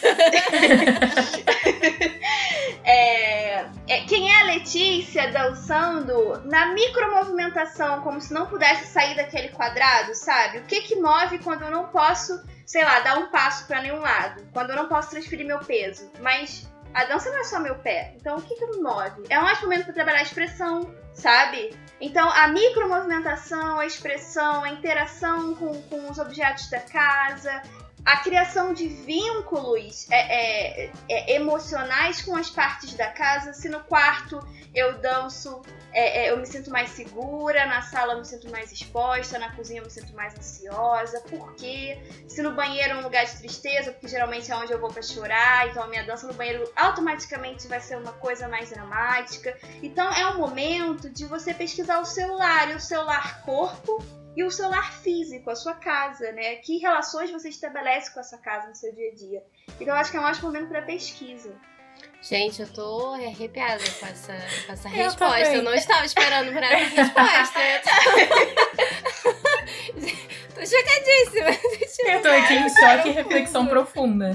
é, é, quem é a Letícia dançando na micromovimentação, como se não pudesse sair daquele quadrado, sabe? O que que move quando eu não posso, sei lá, dar um passo para nenhum lado? Quando eu não posso transferir meu peso? Mas a dança não é só meu pé. Então, o que, que me move? É um ótimo momento para trabalhar a expressão, sabe? Então, a micromovimentação, a expressão, a interação com, com os objetos da casa, a criação de vínculos é, é, é, emocionais com as partes da casa. Se no quarto eu danço, é, é, eu me sinto mais segura, na sala eu me sinto mais exposta, na cozinha eu me sinto mais ansiosa. Por quê? Se no banheiro é um lugar de tristeza, porque geralmente é onde eu vou para chorar, então a minha dança no banheiro automaticamente vai ser uma coisa mais dramática. Então é um momento de você pesquisar o celular e o celular corpo e o seu lar físico, a sua casa, né? Que relações você estabelece com essa casa no seu dia a dia. Então acho que é um momento para pesquisa. Gente, eu tô arrepiada com essa, com essa eu resposta. Também. Eu não estava esperando por essa resposta. tô chocadíssima. Eu tô aqui em choque e reflexão profunda.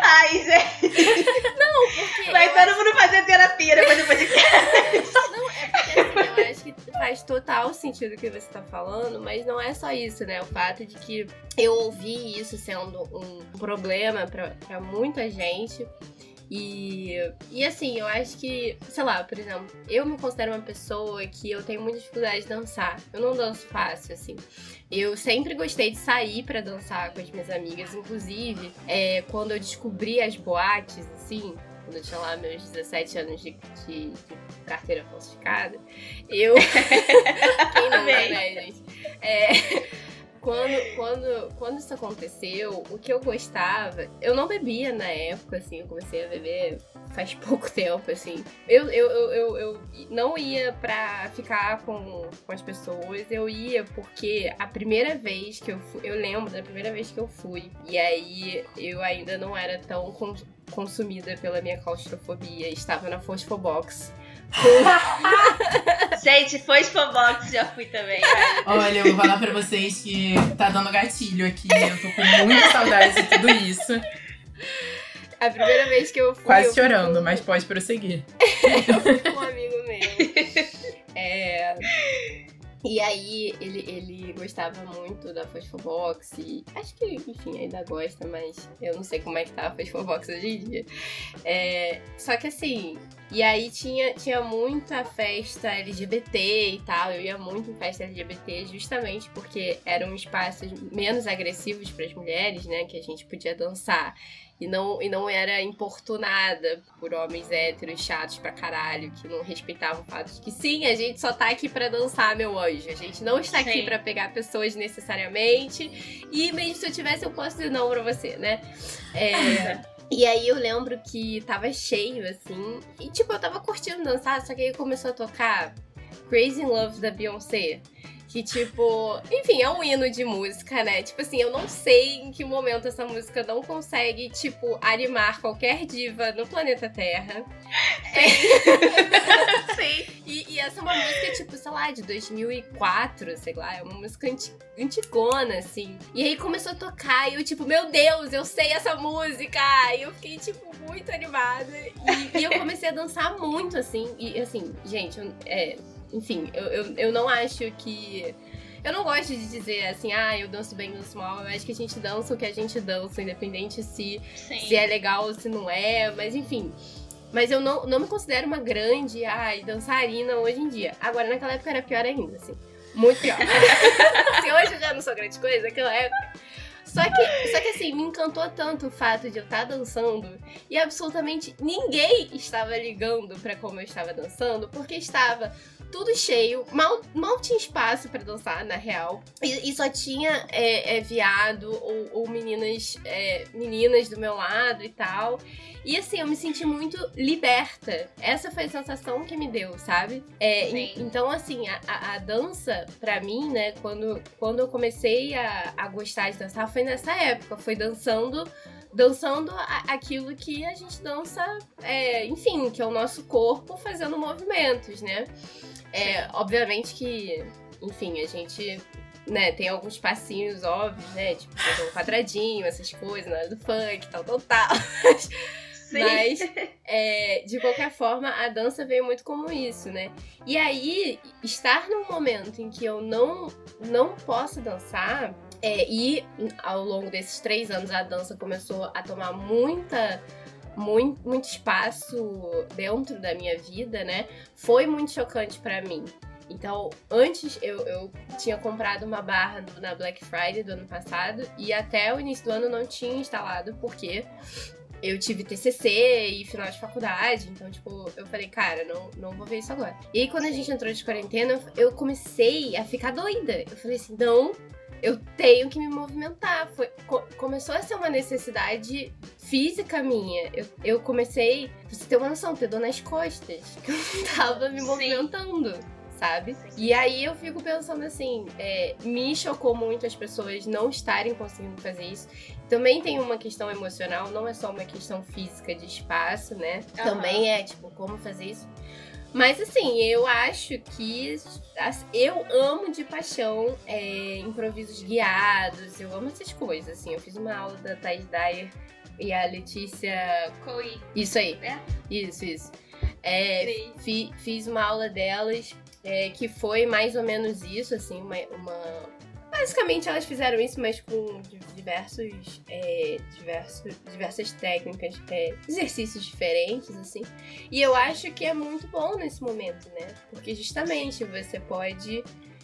Ai, gente. Não, porque. Vai todo mundo fazer terapia depois do podcast. Não, é porque assim, eu acho que faz total sentido o que você tá falando, mas não é só isso, né? O fato de que eu ouvi isso sendo um problema para muita gente. E, e assim, eu acho que, sei lá, por exemplo, eu me considero uma pessoa que eu tenho muita dificuldade de dançar. Eu não danço fácil, assim. Eu sempre gostei de sair para dançar com as minhas amigas. Inclusive, é, quando eu descobri as boates, assim, quando eu tinha lá meus 17 anos de, de, de carteira falsificada, eu. Quem não, né, gente? É quando, quando, quando isso aconteceu, o que eu gostava, eu não bebia na época, assim, eu comecei a beber faz pouco tempo, assim. Eu, eu, eu, eu, eu não ia pra ficar com, com as pessoas, eu ia porque a primeira vez que eu fui, eu lembro da primeira vez que eu fui, e aí eu ainda não era tão consumida pela minha claustrofobia, estava na Fosfobox. Gente, foi Spobox, já fui também. Olha, eu vou falar pra vocês que tá dando gatilho aqui. Eu tô com muita saudade de tudo isso. A primeira vez que eu fui. Quase eu chorando, fui... mas pode prosseguir. eu fui com um amigo meu. É. E aí ele, ele gostava muito da Fosfobox e acho que, enfim, ainda gosta, mas eu não sei como é que tá a Fosfobox hoje em dia. É, só que assim, e aí tinha, tinha muita festa LGBT e tal, eu ia muito em festa LGBT justamente porque eram espaços menos agressivos para as mulheres, né, que a gente podia dançar e não, e não era importunada por homens héteros chatos pra caralho, que não respeitavam o fato de que sim, a gente só tá aqui para dançar, meu anjo. A gente não está sim. aqui para pegar pessoas necessariamente. E mesmo se eu tivesse, eu posso dizer não pra você, né? É. E aí eu lembro que tava cheio, assim. E tipo, eu tava curtindo dançar, só que aí começou a tocar Crazy in Love da Beyoncé. Que, tipo, enfim, é um hino de música, né? Tipo assim, eu não sei em que momento essa música não consegue, tipo, animar qualquer diva no planeta Terra. É... Sim. E, e, essa é uma música, tipo, sei lá, de 2004, sei lá, é uma música anti antigona, assim. E aí começou a tocar e eu, tipo, meu Deus, eu sei essa música! E eu fiquei, tipo, muito animada. E, e eu comecei a dançar muito, assim. E, assim, gente, eu, é enfim, eu, eu, eu não acho que. Eu não gosto de dizer assim, ah, eu danço bem, danço mal. Eu acho que a gente dança o que a gente dança, independente se, se é legal ou se não é. Mas enfim. Mas eu não, não me considero uma grande ai, dançarina hoje em dia. Agora, naquela época era pior ainda, assim. Muito pior. se hoje eu já não sou grande coisa, naquela época. Só que, só que assim, me encantou tanto o fato de eu estar tá dançando e absolutamente ninguém estava ligando para como eu estava dançando, porque estava tudo cheio, mal, mal tinha espaço para dançar, na real. E, e só tinha é, é, viado ou, ou meninas, é, meninas do meu lado e tal. E assim, eu me senti muito liberta. Essa foi a sensação que me deu, sabe? É, então, assim, a, a, dança, pra mim, né, quando, quando eu comecei a, a gostar de dançar, foi nessa época. Foi dançando dançando aquilo que a gente dança, é, enfim, que é o nosso corpo fazendo movimentos, né? É, obviamente que, enfim, a gente né, tem alguns passinhos óbvios, né? Tipo, um quadradinho, essas coisas, na hora do funk, tal, tal, tal. Sim. Mas, é, de qualquer forma, a dança veio muito como isso, né? E aí, estar num momento em que eu não, não posso dançar, é, e ao longo desses três anos a dança começou a tomar muita muito, muito espaço dentro da minha vida, né? Foi muito chocante para mim. Então, antes eu, eu tinha comprado uma barra na Black Friday do ano passado e até o início do ano não tinha instalado, porque eu tive TCC e final de faculdade, então, tipo, eu falei, cara, não, não vou ver isso agora. E aí, quando a gente entrou de quarentena, eu comecei a ficar doida. Eu falei assim, não, eu tenho que me movimentar. Foi, co começou a ser uma necessidade física minha. Eu, eu comecei, pra você ter uma noção, ter dor nas costas, que eu não tava me movimentando. Sim sabe? E aí eu fico pensando assim, é, me chocou muito as pessoas não estarem conseguindo fazer isso. Também tem uma questão emocional, não é só uma questão física de espaço, né? Uhum. Também é, tipo, como fazer isso. Mas assim, eu acho que eu amo de paixão é, improvisos guiados, eu amo essas coisas, assim. Eu fiz uma aula da Thais Dyer e a Letícia. Coi. Isso aí. É? Isso, isso. É, fi, fiz uma aula delas é, que foi mais ou menos isso, assim, uma, uma... Basicamente elas fizeram isso, mas com diversos, é, diversos diversas técnicas, é, exercícios diferentes, assim. E eu acho que é muito bom nesse momento, né? Porque justamente você pode,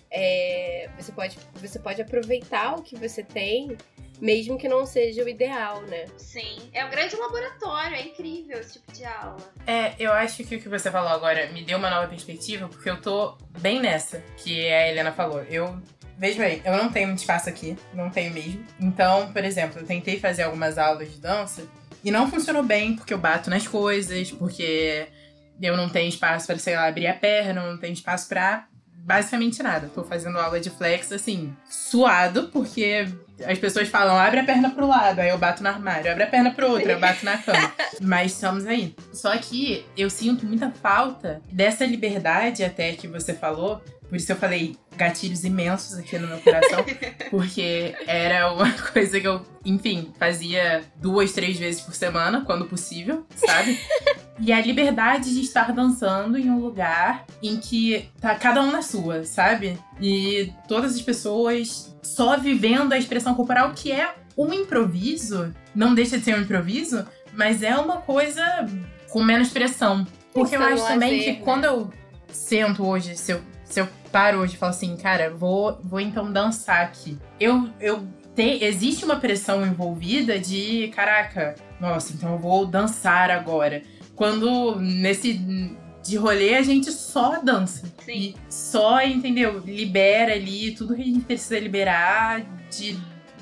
é, você pode, você pode aproveitar o que você tem mesmo que não seja o ideal, né? Sim, é um grande laboratório, é incrível esse tipo de aula. É, eu acho que o que você falou agora me deu uma nova perspectiva, porque eu tô bem nessa que a Helena falou. Eu Veja bem, eu não tenho muito espaço aqui, não tenho mesmo. Então, por exemplo, eu tentei fazer algumas aulas de dança e não funcionou bem porque eu bato nas coisas, porque eu não tenho espaço para, sei lá, abrir a perna, não tenho espaço para basicamente nada. Tô fazendo aula de flex, assim, suado, porque as pessoas falam, abre a perna pro lado, aí eu bato no armário, abre a perna pro outro, eu bato na cama. Mas estamos aí. Só que eu sinto muita falta dessa liberdade até que você falou. Por isso eu falei gatilhos imensos aqui no meu coração, porque era uma coisa que eu, enfim, fazia duas, três vezes por semana, quando possível, sabe? E a liberdade de estar dançando em um lugar em que tá cada um na sua, sabe? E todas as pessoas só vivendo a expressão corporal, que é um improviso, não deixa de ser um improviso, mas é uma coisa com menos pressão. Porque eu acho também que né? quando eu sento hoje, se eu, se eu paro hoje e falo assim, cara, vou, vou então dançar aqui. Eu, eu te, existe uma pressão envolvida de, caraca, nossa, então eu vou dançar agora. Quando nesse de rolê a gente só dança. Sim. E só, entendeu? Libera ali tudo que a gente precisa liberar de,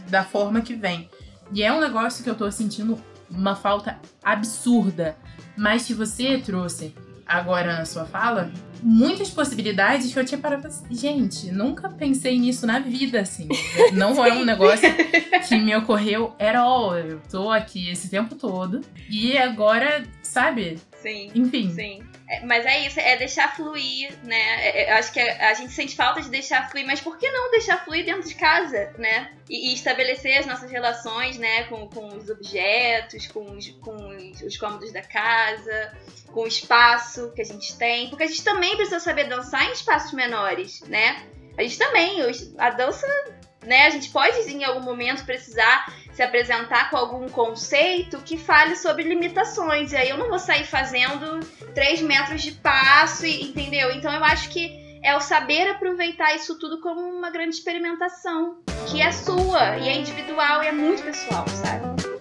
da forma que vem. E é um negócio que eu tô sentindo uma falta absurda. Mas que você trouxe agora na sua fala, muitas possibilidades que eu tinha parado assim, gente, nunca pensei nisso na vida, assim. Não é um negócio que me ocorreu era all. Eu tô aqui esse tempo todo. E agora, sabe? Sim. Enfim. Sim. É, mas é isso, é deixar fluir, né? É, é, eu acho que a, a, gente sente falta de deixar fluir, mas por que não deixar fluir dentro de casa, né? E, e estabelecer as nossas relações, né? Com, com os objetos, com, os, com os, os cômodos da casa, com o espaço que a gente tem. Porque a gente também precisa saber dançar em espaços menores, né? A gente também, a dança né? A gente pode em algum momento precisar se apresentar com algum conceito que fale sobre limitações. E aí eu não vou sair fazendo 3 metros de passo, entendeu? Então eu acho que é o saber aproveitar isso tudo como uma grande experimentação, que é sua e é individual e é muito pessoal, sabe?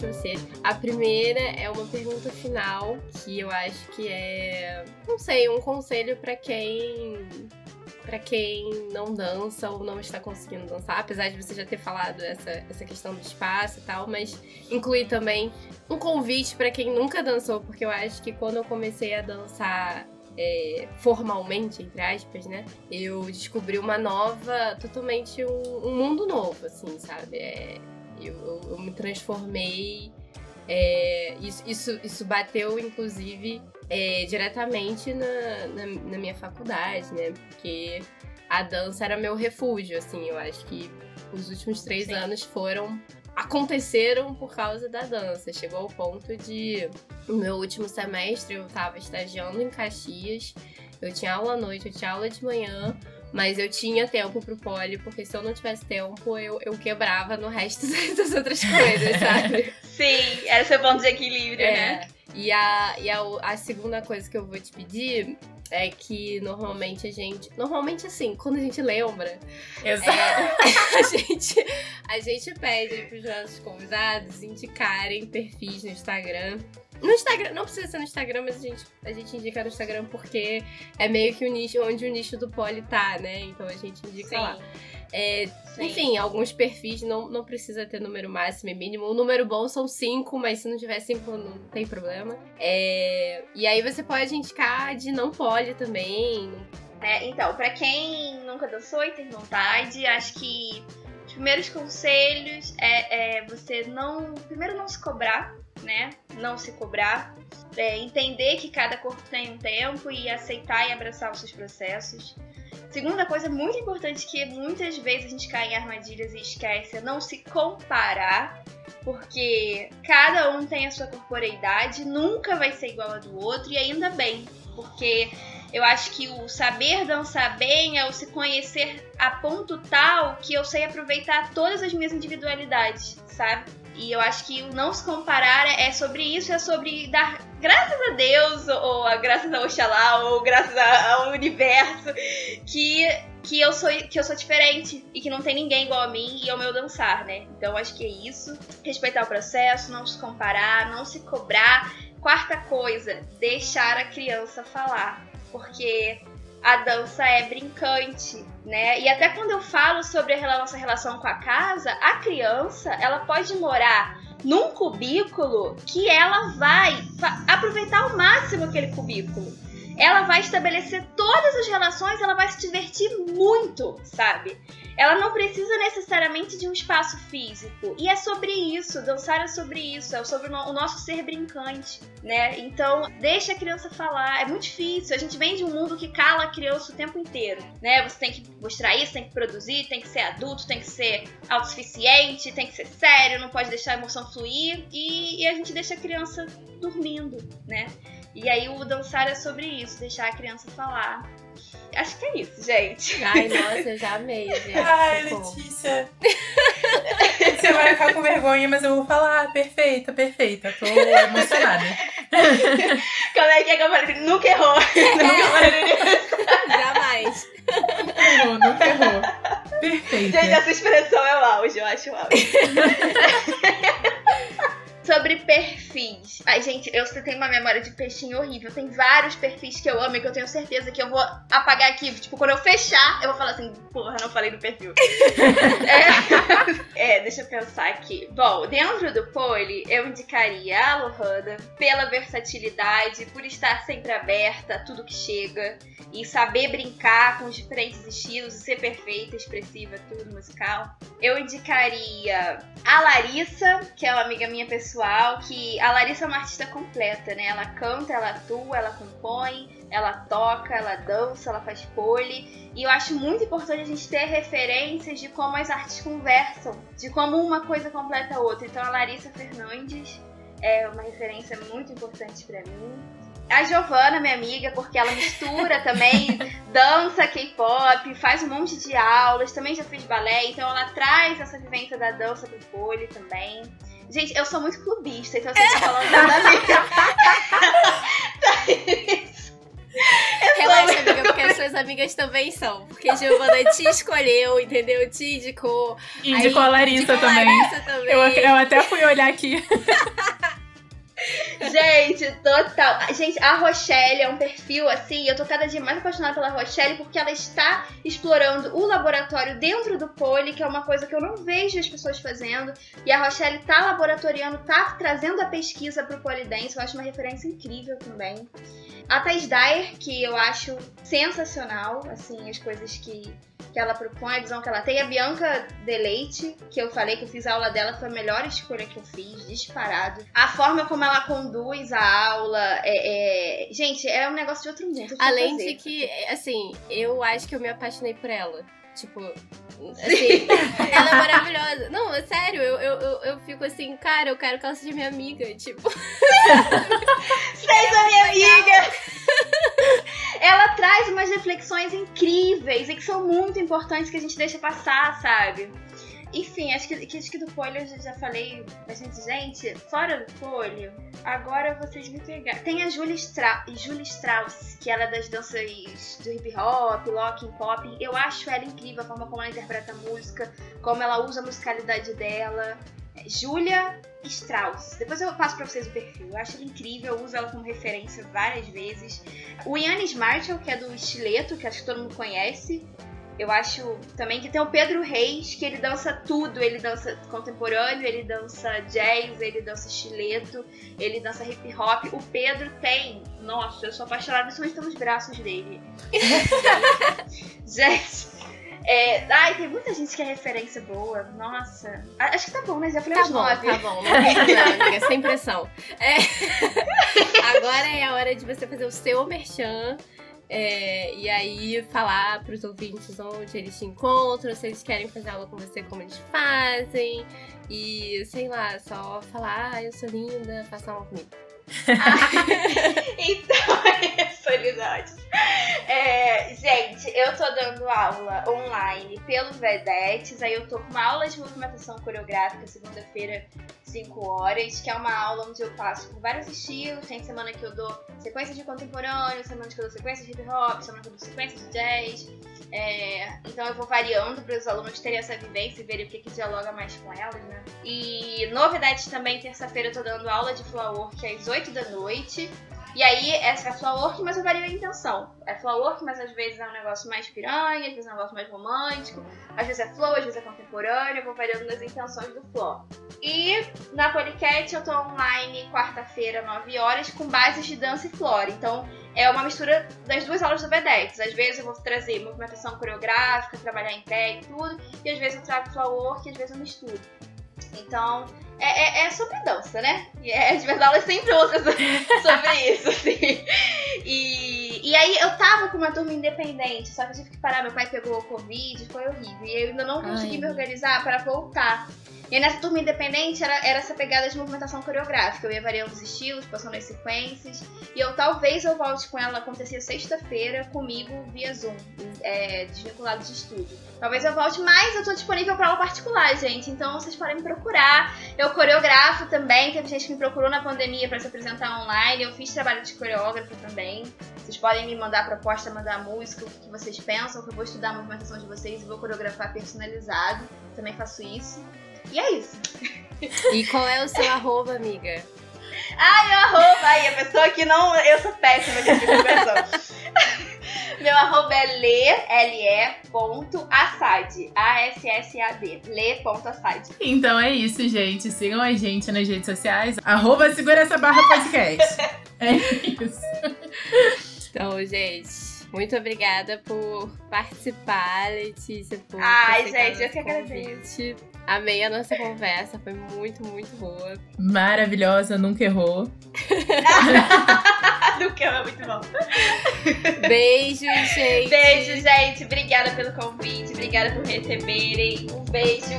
Duas coisas pra você. A primeira é uma pergunta final, que eu acho que é, não sei, um conselho para quem para quem não dança ou não está conseguindo dançar, apesar de você já ter falado essa, essa questão do espaço e tal, mas inclui também um convite para quem nunca dançou, porque eu acho que quando eu comecei a dançar é, formalmente, entre aspas, né? Eu descobri uma nova, totalmente um, um mundo novo, assim, sabe? É, eu, eu, eu me transformei. É, isso, isso, isso bateu, inclusive, é, diretamente na, na, na, minha faculdade, né? Porque a dança era meu refúgio, assim. Eu acho que os últimos três Sim. anos foram aconteceram por causa da dança. Chegou ao ponto de no meu último semestre eu tava estagiando em Caxias. Eu tinha aula à noite, eu tinha aula de manhã, mas eu tinha tempo pro pole, porque se eu não tivesse tempo, eu, eu quebrava no resto das outras coisas, sabe? Sim, era seu ponto de equilíbrio, é. né? E, a, e a, a segunda coisa que eu vou te pedir é que normalmente a gente. Normalmente assim, quando a gente lembra. Exato. É, a, gente, a gente pede para os nossos convidados indicarem perfis no Instagram. No Instagram, não precisa ser no Instagram, mas a gente, a gente indica no Instagram porque é meio que o nicho onde o nicho do poli tá, né? Então a gente indica Sim. lá. É, enfim, alguns perfis não, não precisa ter número máximo e mínimo. O número bom são cinco, mas se não tiver cinco, não tem problema. É, e aí você pode indicar de não pode também. É, então, para quem nunca dançou e tem vontade, acho que os primeiros conselhos é, é você não. Primeiro, não se cobrar, né? Não se cobrar. É, entender que cada corpo tem um tempo e aceitar e abraçar os seus processos. Segunda coisa muito importante que muitas vezes a gente cai em armadilhas e esquece é não se comparar, porque cada um tem a sua corporeidade, nunca vai ser igual a do outro e ainda bem, porque eu acho que o saber dançar bem é o se conhecer a ponto tal que eu sei aproveitar todas as minhas individualidades, sabe? E eu acho que o não se comparar é sobre isso, é sobre dar graças a Deus, ou a graças a Oxalá, ou graças ao universo, que, que, eu sou, que eu sou diferente e que não tem ninguém igual a mim e ao meu dançar, né? Então acho que é isso. Respeitar o processo, não se comparar, não se cobrar. Quarta coisa, deixar a criança falar. Porque a dança é brincante, né? E até quando eu falo sobre a nossa relação com a casa, a criança, ela pode morar num cubículo que ela vai aproveitar ao máximo aquele cubículo. Ela vai estabelecer todas as relações, ela vai se divertir muito, sabe? Ela não precisa necessariamente de um espaço físico. E é sobre isso, dançar é sobre isso, é sobre o nosso ser brincante, né? Então, deixa a criança falar. É muito difícil. A gente vem de um mundo que cala a criança o tempo inteiro, né? Você tem que mostrar isso, tem que produzir, tem que ser adulto, tem que ser autossuficiente, tem que ser sério, não pode deixar a emoção fluir. E, e a gente deixa a criança dormindo, né? E aí o dançar é sobre isso, deixar a criança falar. Acho que é isso, gente. Ai, nossa, eu já amei, gente. Ai, Letícia. Você vai ficar com vergonha, mas eu vou falar. Perfeita, perfeita. Tô emocionada. Como é que é que eu falei? Nunca errou. Nunca falei Jamais. Errou, nunca errou. Perfeita. Gente, essa expressão é o auge, eu acho o auge sobre perfis. Ai, gente, eu tenho uma memória de peixinho horrível. Tem vários perfis que eu amo e que eu tenho certeza que eu vou apagar aqui. Tipo, quando eu fechar, eu vou falar assim, porra, não falei do perfil. é, é, deixa eu pensar aqui. Bom, dentro do pole, eu indicaria a Lohana pela versatilidade, por estar sempre aberta a tudo que chega e saber brincar com os diferentes estilos e ser perfeita, expressiva, tudo musical. Eu indicaria a Larissa, que é uma amiga minha pessoal, que a Larissa é uma artista completa, né? Ela canta, ela atua, ela compõe, ela toca, ela dança, ela faz pole. E eu acho muito importante a gente ter referências de como as artes conversam, de como uma coisa completa a outra. Então a Larissa Fernandes é uma referência muito importante para mim a Giovana, minha amiga, porque ela mistura também dança, K-pop, faz um monte de aulas, também já fez balé, então ela traz essa vivência da dança pro pole também. Gente, eu sou muito clubista, então você tá falando da minha. Relaxa, amiga, porque as suas amigas também são. Porque Giovana te escolheu, entendeu? Te indicou. Indicou aí, a Larissa, indicou também. Larissa também. Eu, eu até fui olhar aqui. Gente, total. Gente, a Rochelle é um perfil assim. Eu tô cada dia mais apaixonada pela Rochelle porque ela está explorando o laboratório dentro do pole, que é uma coisa que eu não vejo as pessoas fazendo. E a Rochelle tá laboratoriando, tá trazendo a pesquisa pro polidense. Eu acho uma referência incrível também. A Thais Dyer, que eu acho sensacional, assim, as coisas que que ela propõe, a visão que ela tem. A Bianca Deleite, que eu falei que eu fiz a aula dela, foi a melhor escolha que eu fiz, disparado. A forma como ela conduz a aula, é, é... gente, é um negócio de outro mundo. Além de que, assim, eu acho que eu me apaixonei por ela. Tipo, assim, ela é maravilhosa. Não, é sério, eu, eu, eu, fico assim, cara, eu quero que ela seja minha amiga. Tipo. Seja minha amiga! ela traz umas reflexões incríveis e que são muito importantes que a gente deixa passar, sabe? Enfim, acho que, acho que do folho eu já falei bastante gente. Fora do folho, agora vocês me pegaram. Tem a Julia, Stra Julia Strauss, que ela é das danças do hip hop, locking, pop. Eu acho ela incrível a forma como ela interpreta a música, como ela usa a musicalidade dela. É, Julia Strauss. Depois eu passo pra vocês o perfil. Eu acho ela incrível, eu uso ela como referência várias vezes. O Yannis Marshall, que é do Estileto, que acho que todo mundo conhece. Eu acho também que tem o Pedro Reis, que ele dança tudo. Ele dança contemporâneo, ele dança jazz, ele dança estileto, ele dança hip hop. O Pedro tem. Nossa, eu sou apaixonada principalmente pelos braços dele. gente. É, ai, tem muita gente que é referência boa. Nossa. Acho que tá bom, né? Já falei tá bom, nove. Tá bom, não tem amiga, sem pressão. É... Agora é a hora de você fazer o seu merchan é, e aí falar para os ouvintes onde eles te encontram, se eles querem fazer aula com você, como eles fazem. E sei lá, só falar, ah, eu sou linda, faça aula comigo. então, é solidariedade. É, gente, eu tô dando aula online pelo Vedetes, aí eu tô com uma aula de movimentação coreográfica segunda-feira, 5 horas, que é uma aula onde eu passo por vários estilos. Tem semana que eu dou sequências de contemporâneo, semana que eu dou sequências de hip hop, semana que eu dou sequências de jazz. É, então eu vou variando para os alunos terem essa vivência e verem o que, que dialoga mais com elas, né? E novidades também, terça-feira eu tô dando aula de flower work às 8 da noite. E aí, essa é a flower mas eu vario a intenção. É flower mas às vezes é um negócio mais piranha, às vezes é um negócio mais romântico, às vezes é flow, às vezes é contemporâneo, eu vou variando nas intenções do flow. E na Polycat eu tô online quarta-feira, 9 horas, com bases de dança e flora. Então, é uma mistura das duas aulas do Vedex. Às vezes eu vou trazer movimentação coreográfica, trabalhar em pé e tudo, e às vezes eu trago flower work às vezes eu misturo. Então, é, é, é, sobre dança, né? E é, as minhas aulas sempre ouçam sobre isso, assim. E, e aí eu tava com uma turma independente, só que eu tive que parar. Meu pai pegou o Covid, foi horrível. E eu ainda não consegui Ai. me organizar para voltar. E nessa turma independente era, era essa pegada de movimentação coreográfica. Eu ia variando os estilos, passando as sequências. E eu talvez eu volte com ela acontecer sexta-feira comigo via Zoom, é, desvinculado de estúdio. Talvez eu volte, mas eu tô disponível para aula particular, gente. Então vocês podem me procurar. Eu coreografo também. Teve gente que me procurou na pandemia para se apresentar online. Eu fiz trabalho de coreógrafo também. Vocês podem me mandar proposta, mandar música, o que vocês pensam, que eu vou estudar a movimentação de vocês e vou coreografar personalizado. Também faço isso. E é isso. E qual é o seu arroba, amiga? Ai, o arroba. Ai, a pessoa que não. Eu sou péssima de divulgação. Meu arroba é le, L-E, ponto, assad. A-S-S-A-D. Le.assad. Então é isso, gente. Sigam a gente nas redes sociais. Arroba segura essa barra podcast. é isso. Então, gente. Muito obrigada por participar, Letícia. Por Ai, gente, eu que agradeço. Amei a nossa conversa, foi muito, muito boa. Maravilhosa, nunca errou. nunca errou, muito bom. Beijo, gente. Beijo, gente. Obrigada pelo convite, obrigada por receberem. Um beijo.